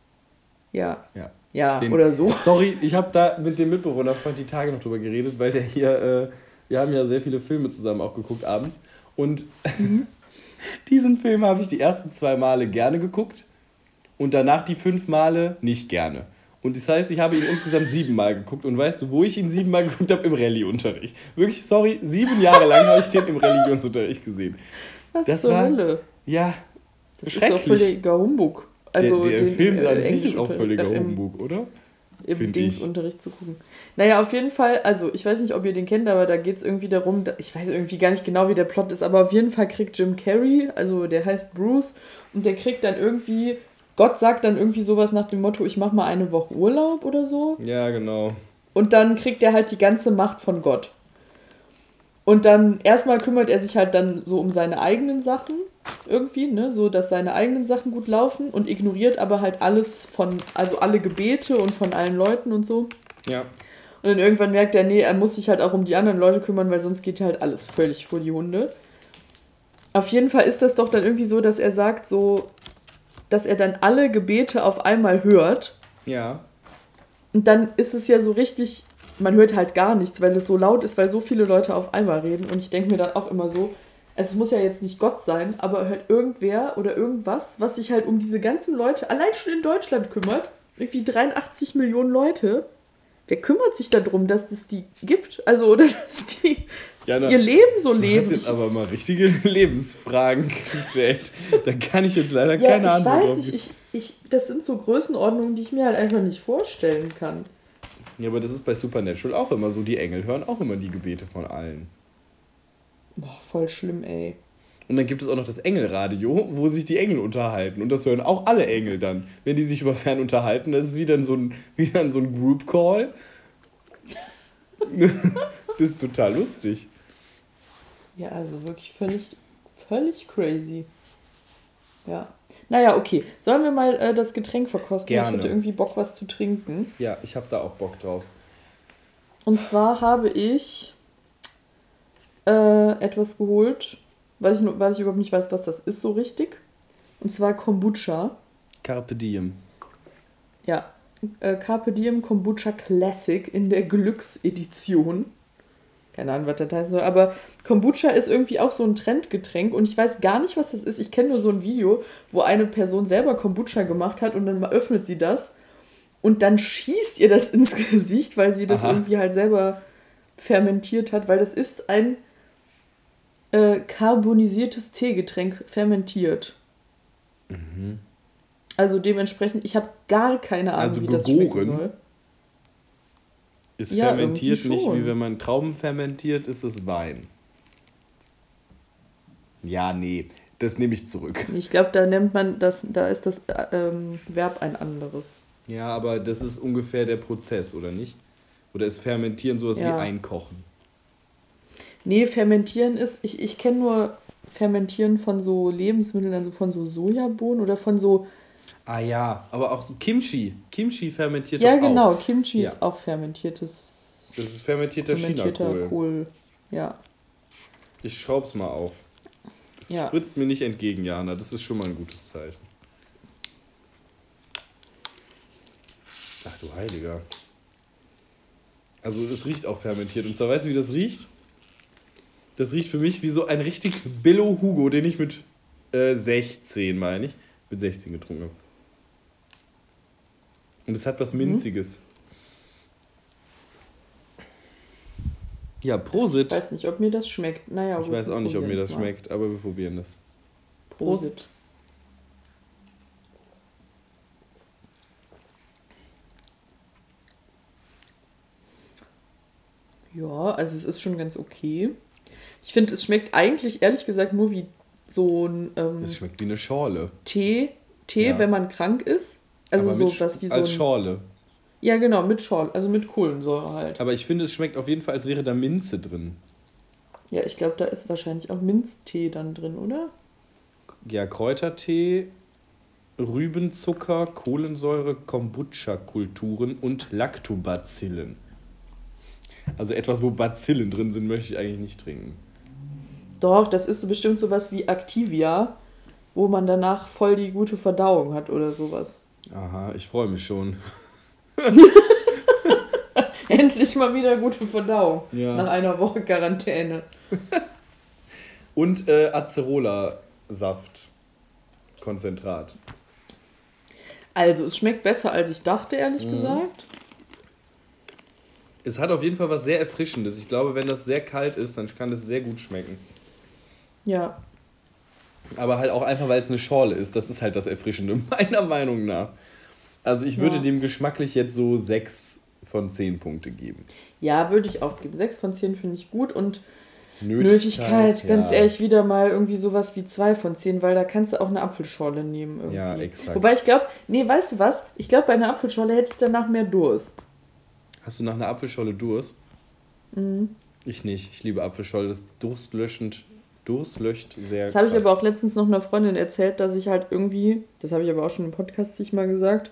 Ja. Ja. Ja, Den- oder so. (laughs) Sorry, ich habe da mit dem Mitbewohnerfreund die Tage noch drüber geredet, weil der hier, äh, wir haben ja sehr viele Filme zusammen auch geguckt abends. Und (laughs) diesen Film habe ich die ersten zwei Male gerne geguckt und danach die fünf Male nicht gerne. Und das heißt, ich habe ihn insgesamt siebenmal geguckt. Und weißt du, wo ich ihn siebenmal geguckt habe? Im Rallye-Unterricht. Wirklich, sorry, sieben Jahre lang habe ich den im Religionsunterricht gesehen. Was Das zur war- Hölle? Ja, Das ist doch völliger Humbug. Also der, der den, Film äh, an sich ist auch völliger Humbug, oder? im. Dingsunterricht zu gucken. Naja, auf jeden Fall, also ich weiß nicht, ob ihr den kennt, aber da geht es irgendwie darum, da, ich weiß irgendwie gar nicht genau, wie der Plot ist, aber auf jeden Fall kriegt Jim Carrey, also der heißt Bruce, und der kriegt dann irgendwie, Gott sagt dann irgendwie sowas nach dem Motto, ich mach mal eine Woche Urlaub oder so. Ja, genau. Und dann kriegt er halt die ganze Macht von Gott. Und dann erstmal kümmert er sich halt dann so um seine eigenen Sachen irgendwie, ne, so dass seine eigenen Sachen gut laufen und ignoriert aber halt alles von, also alle Gebete und von allen Leuten und so. Ja. Und dann irgendwann merkt er, nee, er muss sich halt auch um die anderen Leute kümmern, weil sonst geht halt alles völlig vor die Hunde. Auf jeden Fall ist das doch dann irgendwie so, dass er sagt, so, dass er dann alle Gebete auf einmal hört. Ja. Und dann ist es ja so richtig, man hört halt gar nichts, weil es so laut ist, weil so viele Leute auf einmal reden. Und ich denke mir dann auch immer so, also es muss ja jetzt nicht Gott sein, aber halt irgendwer oder irgendwas, was sich halt um diese ganzen Leute allein schon in Deutschland kümmert. Irgendwie 83 Millionen Leute. Wer kümmert sich darum, dass es die gibt? Also, oder (laughs) dass die Jana, ihr Leben so leben? jetzt aber mal richtige (laughs) Lebensfragen gestellt. Da kann ich jetzt leider ja, keine ich Antwort weiß nicht, ich, ich, das sind so Größenordnungen, die ich mir halt einfach nicht vorstellen kann. Ja, aber das ist bei Supernatural auch immer so. Die Engel hören auch immer die Gebete von allen. Boah, voll schlimm, ey. Und dann gibt es auch noch das Engelradio, wo sich die Engel unterhalten. Und das hören auch alle Engel dann. Wenn die sich über Fern unterhalten, das ist wieder so ein, (laughs) wieder so ein Group Call. (laughs) das ist total lustig. Ja, also wirklich völlig, völlig crazy. Ja. Naja, okay. Sollen wir mal äh, das Getränk verkosten? Ich Gerne. hätte irgendwie Bock, was zu trinken. Ja, ich habe da auch Bock drauf. Und zwar habe ich äh, etwas geholt, weil ich, weil ich überhaupt nicht weiß, was das ist so richtig. Und zwar Kombucha. Carpe Diem. Ja. Äh, Carpe Diem Kombucha Classic in der Glücksedition. Keine Ahnung, was das heißen soll. Aber Kombucha ist irgendwie auch so ein Trendgetränk und ich weiß gar nicht, was das ist. Ich kenne nur so ein Video, wo eine Person selber Kombucha gemacht hat und dann öffnet sie das und dann schießt ihr das (laughs) ins Gesicht, weil sie das Aha. irgendwie halt selber fermentiert hat, weil das ist ein äh, carbonisiertes Teegetränk, fermentiert. Also dementsprechend, ich habe gar keine Ahnung, Also wie das schmecken soll. Ist Ja, fermentiert nicht wie wenn man Trauben fermentiert, ist es Wein. Ja, nee, das nehme ich zurück. (laughs) Ich glaube, da nennt man das, da ist das äh, ähm, Verb ein anderes. Ja, aber das ist ungefähr der Prozess, oder nicht? Oder ist Fermentieren sowas Ja. wie Einkochen? Nee, fermentieren ist, ich, ich kenne nur Fermentieren von so Lebensmitteln, also von so Sojabohnen oder von so, Ah ja, aber auch Kimchi. Kimchi fermentiert ja genau, auch. Kimchi Ja. ist auch fermentiertes, Das ist fermentierter, fermentierter Chinakohl. Kohl. Ja, Ich schraub's mal auf. ja. Spritzt mir nicht entgegen, Jana. Das ist schon mal ein gutes Zeichen. Ach du Heiliger. Also es riecht auch fermentiert. Und zwar weißt du, wie das riecht? Das riecht für mich wie so ein richtig Billo Hugo, den ich mit äh, 16, meine ich, mit 16 getrunken habe. Und es hat was Minziges. Ja, Prosit. Ich weiß nicht, ob mir das schmeckt. Naja, Ich gut, weiß wir auch nicht, ob mir das mal. schmeckt, aber wir probieren das. Prosit. Ja, also es ist schon ganz okay. Ich finde, es schmeckt eigentlich ehrlich gesagt nur wie so ein ähm, Es schmeckt wie eine Schorle. Tee, Tee, Ja. wenn man krank ist. Also so was wie so als ein. Schorle. Ja, genau, mit Schorle, also mit Kohlensäure halt. Aber ich finde, es schmeckt auf jeden Fall, als wäre da Minze drin. Ja, ich glaube, da ist wahrscheinlich auch Minztee dann drin, oder? Ja, Kräutertee, Rübenzucker, Kohlensäure, Kombucha-Kulturen und Lactobacillen. Also etwas, wo Bazillen drin sind, möchte ich eigentlich nicht trinken. Doch, das ist so bestimmt sowas wie Activia. wo man danach voll die gute Verdauung hat oder sowas. Aha, ich freue mich schon. (laughs) Endlich mal wieder gute Verdauung. Ja. Nach einer Woche Quarantäne. (laughs) Und äh, Acerola-Saft. Konzentrat. Also, es schmeckt besser, als ich dachte, ehrlich Mhm. gesagt. Es hat auf jeden Fall was sehr Erfrischendes. Ich glaube, wenn das sehr kalt ist, dann kann das sehr gut schmecken. Ja. Aber halt auch einfach, weil es eine Schorle ist. Das ist halt das Erfrischende, (laughs) meiner Meinung nach. Also ich würde Ja. dem geschmacklich jetzt so 6 von 10 Punkte geben. Ja, würde ich auch geben. 6 von 10 finde ich gut und Nötigkeit, Nötigkeit, ganz ja. ehrlich, wieder mal irgendwie sowas wie 2 von 10, weil da kannst du auch eine Apfelschorle nehmen. Irgendwie. Ja, exakt. Wobei ich glaube, nee, weißt du was? Ich glaube, bei einer Apfelschorle hätte ich danach mehr Durst. Hast du nach einer Apfelscholle Durst? Mhm. Ich nicht. Ich liebe Apfelscholle. Das ist durstlöschend. Durst löscht sehr. Das habe ich aber auch letztens noch einer Freundin erzählt, dass ich halt irgendwie, das habe ich aber auch schon im Podcast sich mal gesagt,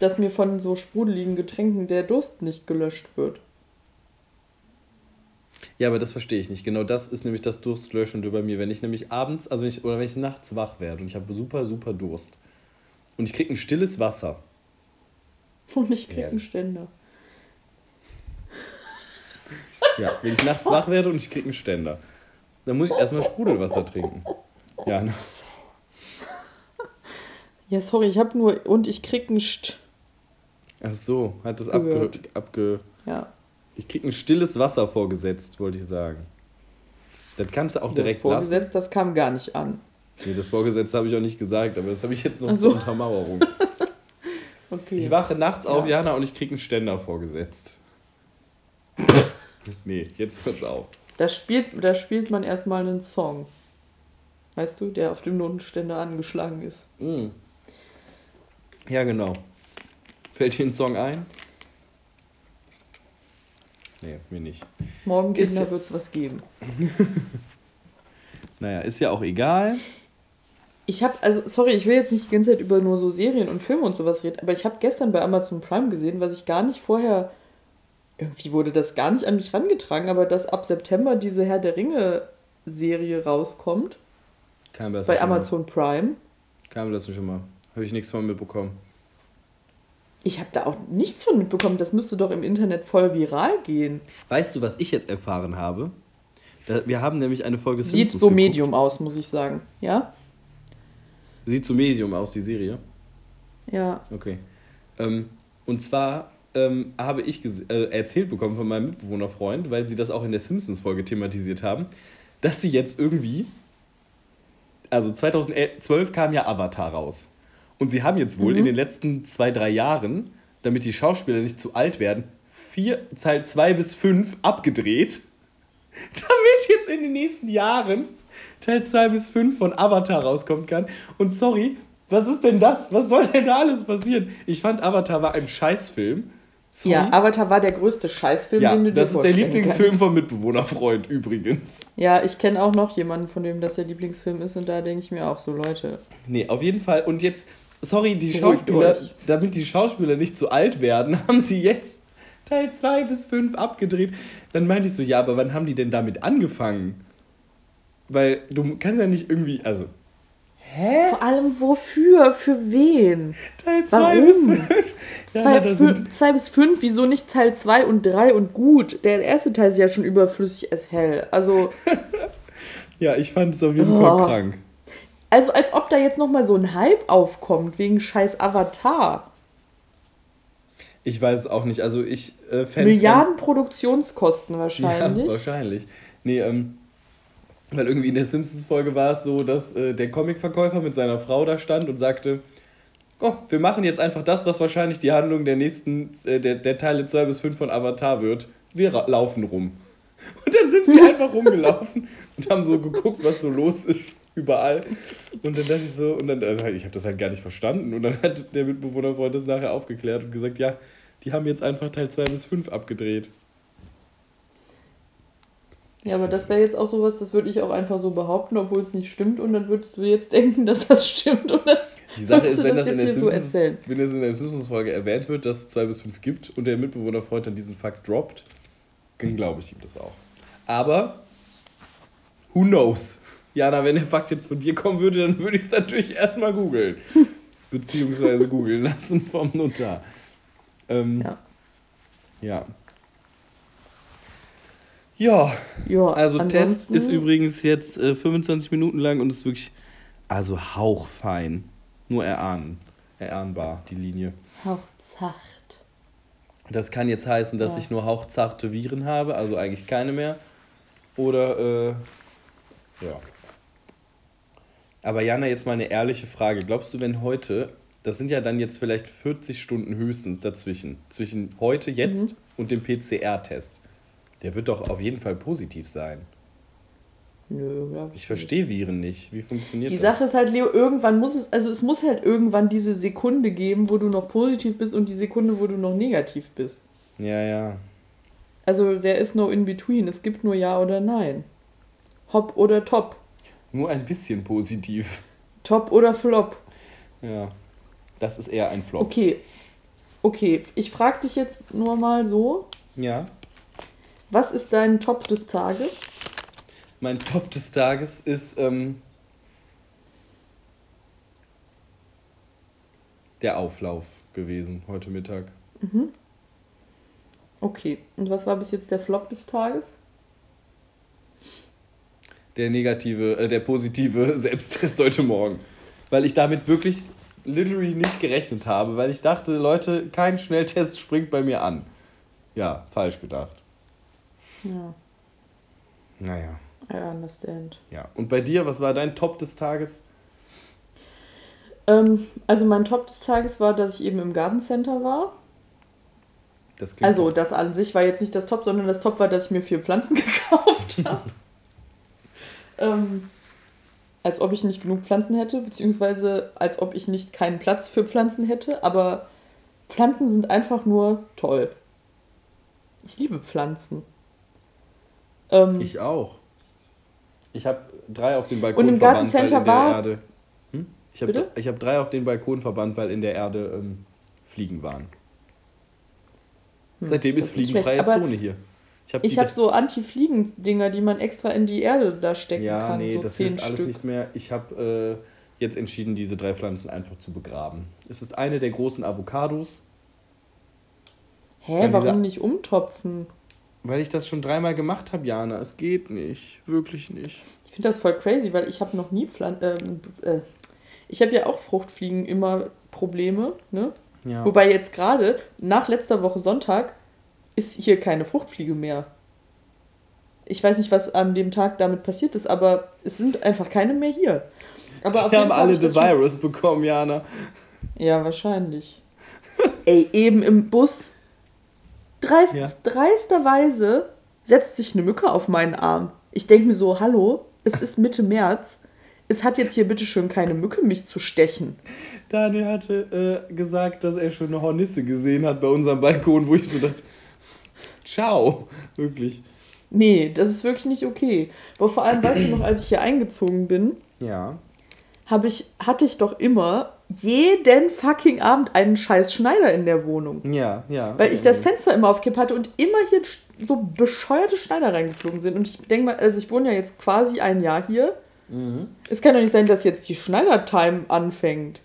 dass mir von so sprudeligen Getränken der Durst nicht gelöscht wird. Ja, aber das verstehe ich nicht. Genau das ist nämlich das Durstlöschende bei mir. Wenn ich nämlich abends, also wenn ich, oder wenn ich nachts wach werde und ich habe super, super Durst und ich kriege ein stilles Wasser. (laughs) Und ich krieg Ja. einen Ständer. Ja, wenn ich nachts (laughs) wach werde und ich kriege einen Ständer, dann muss ich erstmal Sprudelwasser trinken. Ja, ne? Ja, sorry, ich habe nur, und ich krieg einen St. Ach so, hat das abge, abge. Ja, Ich krieg ein stilles Wasser vorgesetzt, wollte ich sagen. Das kannst du auch das direkt lassen. vorgesetzt, das kam gar nicht an. Nee, das vorgesetzt habe ich auch nicht gesagt, aber das habe ich jetzt noch so. zur Untermauerung. (laughs) Okay. Ich wache nachts auf, Ja. Jana, und ich krieg einen Ständer vorgesetzt. (laughs) nee, jetzt hört's auf. Da spielt, da spielt man erstmal einen Song. Weißt du, der auf dem Notenständer angeschlagen ist. Mm. Ja, genau. Fällt dir ein Song ein? Nee, mir nicht. Morgen, Kinder, ja- wird's was geben. (laughs) Naja, ist ja auch egal. Ich habe, also, sorry, ich will jetzt nicht die ganze Zeit über nur so Serien und Filme und sowas reden, aber ich habe gestern bei Amazon Prime gesehen, was ich gar nicht vorher. Irgendwie wurde das gar nicht an mich rangetragen, aber dass ab September diese Herr der Ringe-Serie rauskommt. Kam das bei schon mal. Amazon Prime. Kam das schon mal. Habe ich nichts von mitbekommen. Ich habe da auch nichts von mitbekommen. Das müsste doch im Internet voll viral gehen. Weißt du, was ich jetzt erfahren habe? Wir haben nämlich eine Folge Sieht Simpsons so geguckt. Medium aus, muss ich sagen. Ja? Sieht so Medium aus, die Serie. Ja. Okay. Ähm, und zwar ähm, habe ich äh, erzählt bekommen von meinem Mitbewohnerfreund, weil sie das auch in der Simpsons-Folge thematisiert haben, dass sie jetzt irgendwie. Also 2012 kam ja Avatar raus. Und sie haben jetzt wohl in den letzten zwei, drei Jahren, damit die Schauspieler nicht zu alt werden, vier, Teil 2 bis 5 abgedreht, (laughs) damit jetzt in den nächsten Jahren Teil 2 bis 5 von Avatar rauskommen kann. Und sorry, was ist denn das? Was soll denn da alles passieren? Ich fand Avatar war ein Scheißfilm. Sorry. Ja, Avatar war der größte Scheißfilm, Ja, den du dir das ist der Lieblingsfilm kannst. vom Mitbewohnerfreund übrigens. Ja, ich kenne auch noch jemanden, von dem das der Lieblingsfilm ist und da denke ich mir auch so, Leute. Nee, auf jeden Fall. Und jetzt, sorry, die Schauspieler, damit die Schauspieler nicht zu alt werden, (laughs) haben sie jetzt Teil 2 bis 5 abgedreht. Dann meinte ich so, ja, aber wann haben die denn damit angefangen? Weil du kannst ja nicht irgendwie, also, Vor allem wofür? Für wen? Teil 2 Warum? bis 5. Zwei, zwei bis fünf, wieso nicht Teil 2 und 3 und gut? Der erste Teil ist ja schon überflüssig as hell. Also, (laughs) Ja, ich fand es auf jeden Oh. Fall krank. also als ob da jetzt nochmal so ein Hype aufkommt wegen scheiß Avatar. Ich weiß es auch nicht. Also ich äh, Milliarden Produktionskosten (laughs) wahrscheinlich. Ja, wahrscheinlich. Nee, ähm, weil irgendwie in der Simpsons-Folge war es so, dass äh, der Comicverkäufer mit seiner Frau da stand und sagte, oh, wir machen jetzt einfach das, was wahrscheinlich die Handlung der nächsten, äh, der, der Teile 2 bis 5 von Avatar wird. Wir laufen rum. Und dann sind wir einfach rumgelaufen (laughs) und haben so geguckt, was so los ist, überall. Und dann dachte ich so, und dann, also ich habe das halt gar nicht verstanden. Und dann hat der Mitbewohnerfreund das nachher aufgeklärt und gesagt, ja, die haben jetzt einfach Teil 2 bis 5 abgedreht. Ja, aber das wäre jetzt auch sowas, das würde ich auch einfach so behaupten, obwohl es nicht stimmt. Und dann würdest du jetzt denken, dass das stimmt. Und dann Die Sache ist, wenn das das, in der so Simpsons, erzählen. wenn das in der Simpsons-Folge erwähnt wird, dass es 2 bis 5 gibt und der Mitbewohnerfreund dann diesen Fakt droppt, dann glaube ich ihm das auch. Aber, who knows? Jana, wenn der Fakt jetzt von dir kommen würde, dann würde ich es natürlich erstmal googeln. (laughs) Beziehungsweise googeln lassen vom Notar. Ähm, ja. Ja. Ja. ja also Test ist übrigens jetzt äh, 25 Minuten lang und ist wirklich, also hauchfein. Nur erahnen. Erahnbar, die Linie. Hauchzart. Das kann jetzt heißen, dass ja. ich nur hauchzarte Viren habe, also eigentlich keine mehr. Oder, äh, ja. Aber Jana, jetzt mal eine ehrliche Frage. Glaubst du, wenn heute, das sind ja dann jetzt vielleicht 40 Stunden höchstens dazwischen, zwischen heute, jetzt mhm. und dem PCR-Test, der wird doch auf jeden Fall positiv sein. Nö, glaube ich. Ich verstehe Viren nicht. Wie funktioniert die das? Die Sache ist halt, Leo, irgendwann muss es, also es muss halt irgendwann diese Sekunde geben, wo du noch positiv bist und die Sekunde, wo du noch negativ bist. Ja, ja. Also there is no in between. Es gibt nur Ja oder Nein. Hopp oder Top. Nur ein bisschen positiv. Top oder Flop. Ja. Das ist eher ein Flop. Okay. Okay, ich frage dich jetzt nur mal so. Ja. Was ist dein Top des Tages? Mein Top des Tages ist ähm, der Auflauf gewesen heute Mittag. Mhm. Okay, und was war bis jetzt der Flop des Tages? Der negative, äh, der positive (laughs) Selbsttest heute Morgen. Weil ich damit wirklich literally nicht gerechnet habe, weil ich dachte, Leute, kein Schnelltest springt bei mir an. Ja, falsch gedacht. Ja. Naja. I understand. Ja, und bei dir, was war dein Top des Tages? Ähm, also mein Top des Tages war, dass ich eben im Gartencenter war. Das also das an sich war jetzt nicht das Top, sondern das Top war, dass ich mir vier Pflanzen (laughs) gekauft (laughs) habe. ähm, als ob ich nicht genug Pflanzen hätte, beziehungsweise als ob ich nicht keinen Platz für Pflanzen hätte. Aber Pflanzen sind einfach nur toll. Ich liebe Pflanzen. Ähm, ich auch. Ich habe drei auf den Balkon Und im Gartencenter war. Erde, hm? Ich habe hab drei auf den Balkon verbannt, weil in der Erde ähm, Fliegen waren. Hm, Seitdem ist fliegenfreie Zone hier. Ich habe hab so Anti-Fliegen-Dinger, die man extra in die Erde da stecken ja, kann. Nee, so das zehn alles nicht mehr. Ich habe äh, jetzt entschieden, diese drei Pflanzen einfach zu begraben. Es ist eine der großen Avocados. Hä, Dann warum nicht umtopfen? Weil ich das schon dreimal gemacht habe, Jana. Es geht nicht. Wirklich nicht. Ich finde das voll crazy, weil ich habe noch nie Pflanzen. Äh, äh, ich habe ja auch Fruchtfliegen immer Probleme, ne? Ja. Wobei jetzt gerade, nach letzter Woche Sonntag, ist hier keine Fruchtfliege mehr. Ich weiß nicht, was an dem Tag damit passiert ist, aber es sind einfach keine mehr hier. Aber Die haben alle The Virus bekommen, Jana. Ja, wahrscheinlich. Ey, eben im Bus Dreist, ja. Dreisterweise setzt sich eine Mücke auf meinen Arm. Ich denke mir so, hallo, es ist Mitte März. Es hat jetzt hier bitte schön keine Mücke, mich zu stechen. Daniel hatte äh, gesagt, dass er schon eine Hornisse gesehen hat bei unserem Balkon, wo ich so dachte, ciao, wirklich. Nee, das ist wirklich nicht okay. Aber vor allem, weißt du noch, als ich hier eingezogen bin, ja. Hab ich, hatte ich doch immer jeden fucking Abend einen scheiß Schneider in der Wohnung. Ja, ja. Weil ich das Fenster immer auf Kipp hatte und immer hier so bescheuerte Schneider reingeflogen sind. Und ich denke mal, also ich wohne ja jetzt quasi ein Jahr hier. Mhm. Es kann doch nicht sein, dass jetzt die Schneider-Time anfängt.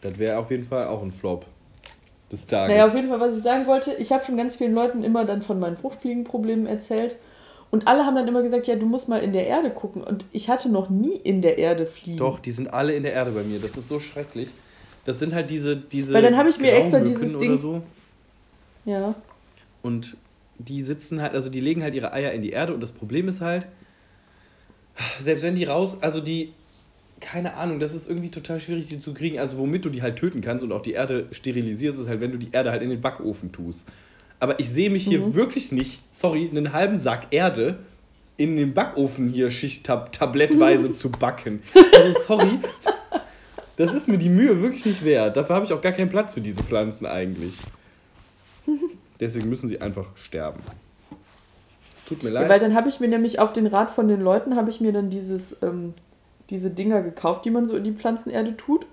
Das wäre auf jeden Fall auch ein Flop des Tages. Naja, auf jeden Fall, was ich sagen wollte, ich habe schon ganz vielen Leuten immer dann von meinen Fruchtfliegenproblemen erzählt. Und alle haben dann immer gesagt, ja, du musst mal in der Erde gucken. Und ich hatte noch nie in der Erde Fliegen. Doch, die sind alle in der Erde bei mir. Das ist so schrecklich. Das sind halt diese, diese Weil dann habe ich mir extra dieses Ding. So. Ja. Und die sitzen halt, also die legen halt ihre Eier in die Erde und das Problem ist halt, selbst wenn die raus, also die, keine Ahnung, das ist irgendwie total schwierig, die zu kriegen. Also womit du die halt töten kannst und auch die Erde sterilisierst, ist halt, wenn du die Erde halt in den Backofen tust. Aber ich sehe mich hier mhm. wirklich nicht, sorry, einen halben Sack Erde in den Backofen hier schichttablettweise (laughs) zu backen. Also sorry, das ist mir die Mühe wirklich nicht wert. Dafür habe ich auch gar keinen Platz für diese Pflanzen eigentlich. Deswegen müssen sie einfach sterben. Es tut mir leid. Ja, weil dann habe ich mir nämlich auf den Rat von den Leuten, habe ich mir dann dieses, ähm, diese Dinger gekauft, die man so in die Pflanzenerde tut.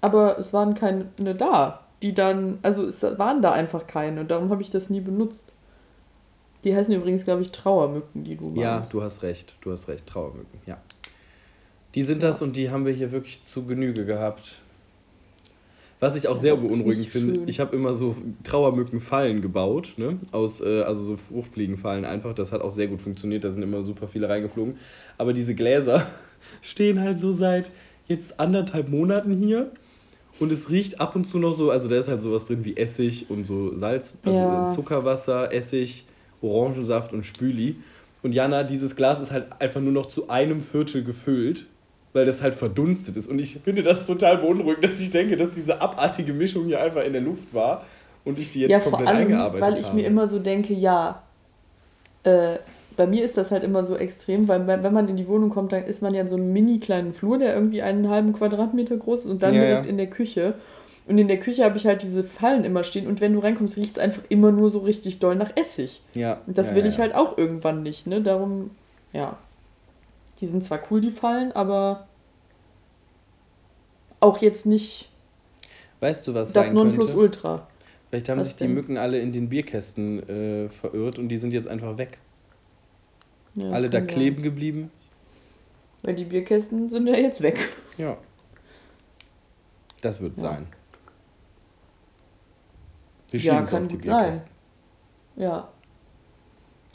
Aber es waren keine da die dann, also es waren da einfach keine und darum habe ich das nie benutzt. Die heißen übrigens, glaube ich, Trauermücken, die du meinst. Ja, du hast recht, du hast recht, Trauermücken, ja. Die sind das und die haben wir hier wirklich zu Genüge gehabt. Was ich auch sehr das ist beunruhigend finde, ich habe immer so Trauermückenfallen gebaut, ne? Aus, äh, also so Fruchtfliegenfallen einfach. Das hat auch sehr gut funktioniert, da sind immer super viele reingeflogen. Aber diese Gläser (laughs) stehen halt so seit jetzt anderthalb Monaten hier. Und es riecht ab und zu noch so, also da ist halt sowas drin wie Essig und so Salz, also Ja. Zuckerwasser, Essig, Orangensaft und Spüli. Und Jana, dieses Glas ist halt einfach nur noch zu einem Viertel gefüllt, weil das halt verdunstet ist. Und ich finde das total beunruhigend, dass ich denke, dass diese abartige Mischung hier einfach in der Luft war und ich die jetzt ja, vor komplett allem, eingearbeitet weil ich habe. mir immer so denke, ja, äh, bei mir ist das halt immer so extrem, weil wenn man in die Wohnung kommt, dann ist man ja in so einem mini kleinen Flur, der irgendwie einen halben Quadratmeter groß ist und dann Ja, direkt ja. in der Küche. Und in der Küche habe ich halt diese Fallen immer stehen und wenn du reinkommst, riecht es einfach immer nur so richtig doll nach Essig. ja, Und das ja, will ich halt auch irgendwann nicht, ne? Darum, ja. Die sind zwar cool, die Fallen, aber auch jetzt nicht Weißt du, was das? Nonplusultra. Vielleicht haben Was sich die denn? Mücken alle in den Bierkästen äh, verirrt und die sind jetzt einfach weg. Ja, alle da kann sein. kleben geblieben. Weil die Bierkästen sind ja jetzt weg. Ja. Das wird Ja. sein. Wir Ja, schieben's kann auf die gut sein. Bierkästen. Ja.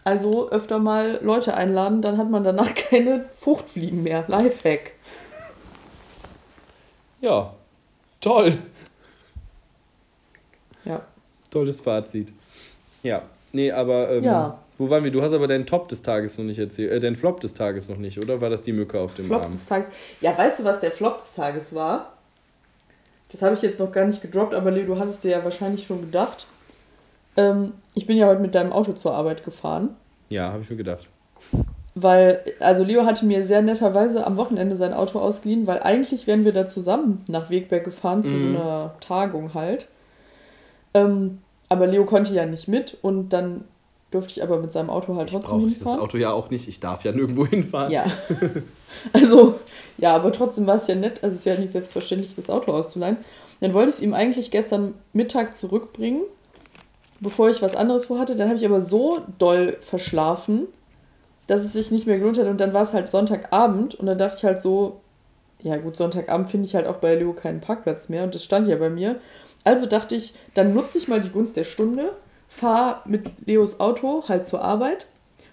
Also öfter mal Leute einladen, dann hat man danach (laughs) keine Fruchtfliegen mehr. Lifehack. Ja, toll. Ja. Tolles Fazit. Ja, nee, aber ähm, Ja. Wo waren wir? Du hast aber deinen Top des Tages noch nicht erzählt, äh, deinen Flop des Tages noch nicht, oder? War das die Mücke auf dem Flop Arm? des Tages. Ja, weißt du, was der Flop des Tages war? Das habe ich jetzt noch gar nicht gedroppt, aber Leo, du hast es dir ja wahrscheinlich schon gedacht. Ähm, ich bin ja heute mit deinem Auto zur Arbeit gefahren. Ja, habe ich mir gedacht. Weil, also Leo hatte mir sehr netterweise am Wochenende sein Auto ausgeliehen, weil eigentlich wären wir da zusammen nach Wegberg gefahren zu Mhm. so einer Tagung halt. Ähm, aber Leo konnte ja nicht mit und dann durfte ich aber mit seinem Auto halt Ich trotzdem brauche das hinfahren. Auto ja auch nicht. Ich darf ja nirgendwo hinfahren. Ja. (laughs) Also, ja, aber trotzdem war es ja nett. Also, es ist ja nicht selbstverständlich, das Auto auszuleihen. Dann wollte ich es ihm eigentlich gestern Mittag zurückbringen, bevor ich was anderes vorhatte. Dann habe ich aber so doll verschlafen, dass es sich nicht mehr gelohnt hat. Und dann war es halt Sonntagabend und dann dachte ich halt so, ja gut, Sonntagabend finde ich halt auch bei Leo keinen Parkplatz mehr und das stand ja bei mir. Also dachte ich, dann nutze ich mal die Gunst der Stunde, fahre mit Leos Auto halt zur Arbeit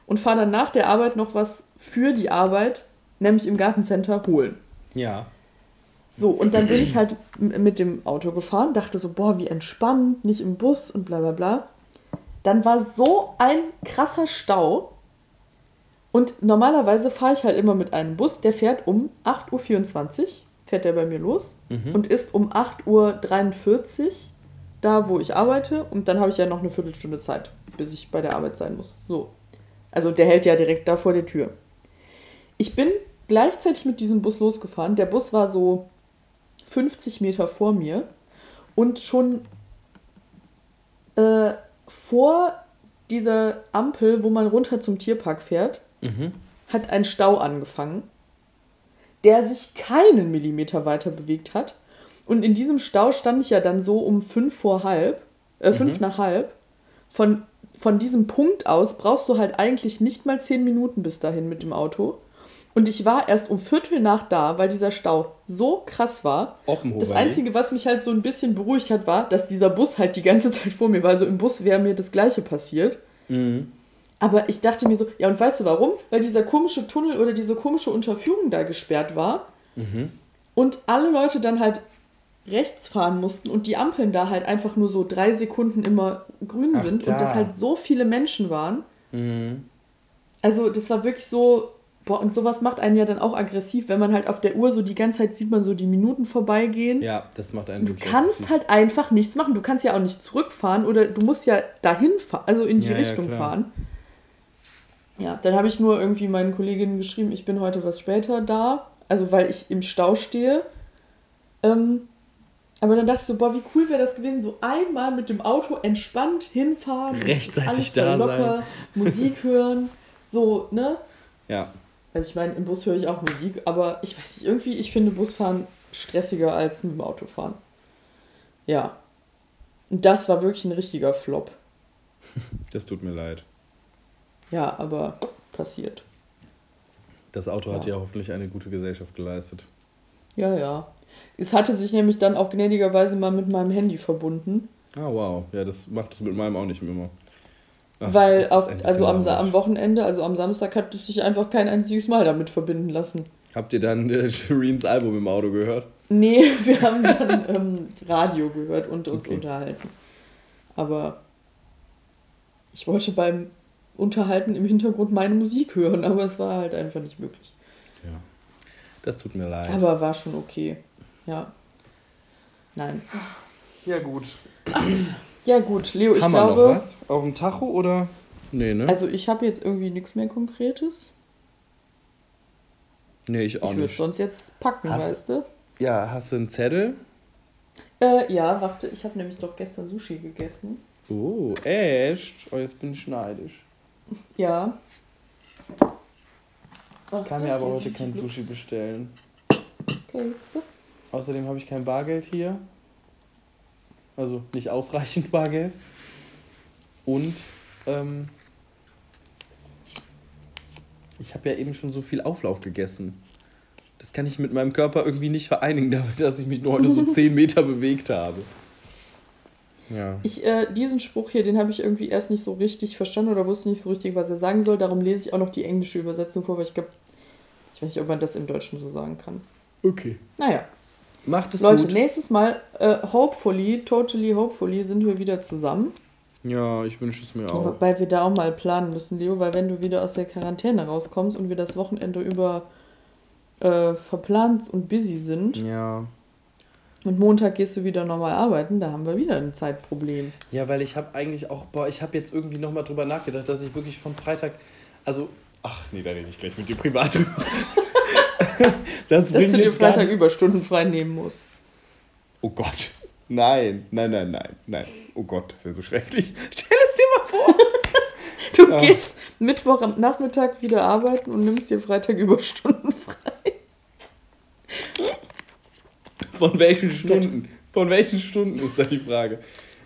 und fahre dann nach der Arbeit noch was für die Arbeit, nämlich im Gartencenter holen. Ja. So, und dann bin ich halt mit dem Auto gefahren, dachte so, boah, wie entspannt, nicht im Bus und bla bla bla. Dann war so ein krasser Stau. Und normalerweise fahre ich halt immer mit einem Bus, der fährt um 8.24 Uhr, fährt der bei mir los und ist um 8.43 Uhr da, wo ich arbeite. Und dann habe ich ja noch eine Viertelstunde Zeit, bis ich bei der Arbeit sein muss. So. Also der hält ja direkt da vor der Tür. Ich bin gleichzeitig mit diesem Bus losgefahren. Der Bus war so 50 Meter vor mir und schon äh, vor dieser Ampel, wo man runter zum Tierpark fährt, Mhm. hat ein Stau angefangen, der sich keinen Millimeter weiter bewegt hat. Und in diesem Stau stand ich ja dann so um fünf vor halb, äh, fünf nach halb. Von, von diesem Punkt aus brauchst du halt eigentlich nicht mal zehn Minuten bis dahin mit dem Auto. Und ich war erst um Viertel nach da, weil dieser Stau so krass war. Oppenhofer, Das Einzige, was mich halt so ein bisschen beruhigt hat, war, dass dieser Bus halt die ganze (laughs) Zeit vor mir war. Also im Bus wäre mir das Gleiche passiert. Mhm. Aber ich dachte mir so, ja, und weißt du warum? Weil dieser komische Tunnel oder diese komische Unterführung da gesperrt war Mhm. und alle Leute dann halt rechts fahren mussten und die Ampeln da halt einfach nur so drei Sekunden immer grün Ach, sind da. und das halt so viele Menschen waren. Mhm. Also das war wirklich so, boah, und sowas macht einen ja dann auch aggressiv, wenn man halt auf der Uhr so die ganze Zeit sieht man so die Minuten vorbeigehen. Ja, das macht einen Du kannst aggressiv. halt einfach nichts machen. Du kannst ja auch nicht zurückfahren oder du musst ja dahin fahren, also in die Ja, ja, Richtung klar. fahren. Ja, dann habe ich nur irgendwie meinen Kolleginnen geschrieben, ich bin heute was später da, also weil ich im Stau stehe. Ähm, aber dann dachte ich so, boah, wie cool wäre das gewesen, so einmal mit dem Auto entspannt hinfahren, Rechtzeitig da locker, sein. Musik (laughs) hören, so, ne? Ja. Also ich meine, im Bus höre ich auch Musik, aber ich weiß nicht, irgendwie, ich finde Busfahren stressiger als mit dem Autofahren. Ja. Und das war wirklich ein richtiger Flop. (laughs) Das tut mir leid. Ja, aber passiert. Das Auto hat ja hoffentlich eine gute Gesellschaft geleistet. Ja, ja. Es hatte sich nämlich dann auch gnädigerweise mal mit meinem Handy verbunden. Ah, wow. Ja, das macht es mit meinem auch nicht mehr immer. Ach, weil auf, also am, am Wochenende, also am Samstag, hat es sich einfach kein einziges Mal damit verbinden lassen. Habt ihr dann äh, (laughs) Shireens Album im Auto gehört? Nee, (laughs) wir haben dann ähm, Radio gehört und uns Okay. unterhalten. Aber ich wollte beim Unterhalten im Hintergrund meine Musik hören, aber es war halt einfach nicht möglich. Ja. Das tut mir leid. Aber war schon okay. Ja. Nein. ja, gut. Ja gut, Leo, ich Haben glaube, wir noch was? Auf dem Tacho oder? Nee, ne? also ich habe jetzt irgendwie nichts mehr Konkretes. nee, ich auch ich würde nicht. sonst jetzt packen, Hast- weißt du? Ja, hast du einen Zettel? Äh, ja, warte, ich habe nämlich doch gestern Sushi gegessen. Oh, echt? Oh, jetzt bin ich neidisch. Ja. Ich kann mir aber heute kein Sushi bestellen. Okay, so. Außerdem habe ich kein Bargeld hier. Also nicht ausreichend (laughs) Bargeld. Und ähm, ich habe ja eben schon so viel Auflauf gegessen. Das kann ich mit meinem Körper irgendwie nicht vereinigen, (laughs) damit, dass ich mich nur heute so (laughs) 10 Meter bewegt habe. Ja. Ich, äh, diesen Spruch hier, den habe ich irgendwie erst nicht so richtig verstanden oder wusste nicht so richtig, was er sagen soll. Darum lese ich auch noch die englische Übersetzung vor, weil ich glaube, ich weiß nicht, ob man das im Deutschen so sagen kann. Okay. Naja, Macht es Leute, gut. nächstes Mal, äh, hopefully, totally hopefully, sind wir wieder zusammen. Ja, ich wünsche es mir auch. Wobei wir da auch mal planen müssen, Leo, weil wenn du wieder aus der Quarantäne rauskommst und wir das Wochenende über äh, verplant und busy sind Ja. und Montag gehst du wieder normal arbeiten, da haben wir wieder ein Zeitproblem. Ja, weil ich habe eigentlich auch, boah, ich habe jetzt irgendwie nochmal drüber nachgedacht, dass ich wirklich vom Freitag, also, ach nee, da rede ich gleich mit dir privat drüber. (laughs) (laughs) das Dass du dir Freitag Überstunden frei nehmen musst. Oh Gott. Nein, nein, nein, nein, nein. Oh Gott, das wäre so schrecklich. (laughs) Stell es dir mal vor. (laughs) Du Ja. gehst Mittwoch am Nachmittag wieder arbeiten und nimmst dir Freitag Überstunden frei. Von welchen Stunden? Von welchen Stunden ist da die Frage.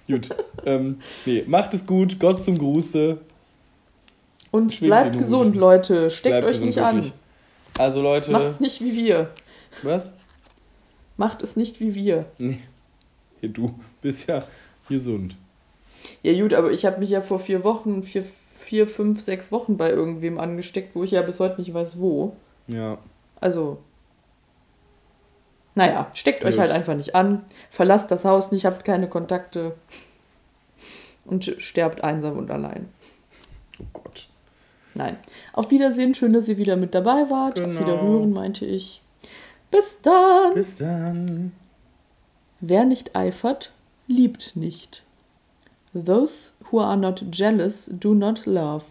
Gut. Ähm, nee, macht es gut. Gott zum Gruße. Und Schwingt bleibt gesund. Leute. Steckt Bleibt euch nicht wirklich. an. Also Leute. Macht's nicht wie wir. Was? Macht es nicht wie wir. Nee. Hier, du bist ja gesund. Ja gut, aber ich habe mich ja vor vier Wochen, vier, vier, fünf, sechs Wochen bei irgendwem angesteckt, wo ich ja bis heute nicht weiß, wo. Ja. Also, naja, steckt euch halt einfach nicht an, verlasst das Haus nicht, habt keine Kontakte und sterbt einsam und allein. Oh Gott. Nein. Auf Wiedersehen, schön, dass ihr wieder mit dabei wart. Auf Genau. Wiederhören, meinte ich. Bis dann. Bis dann. Wer nicht eifert, liebt nicht. Those who are not jealous do not love.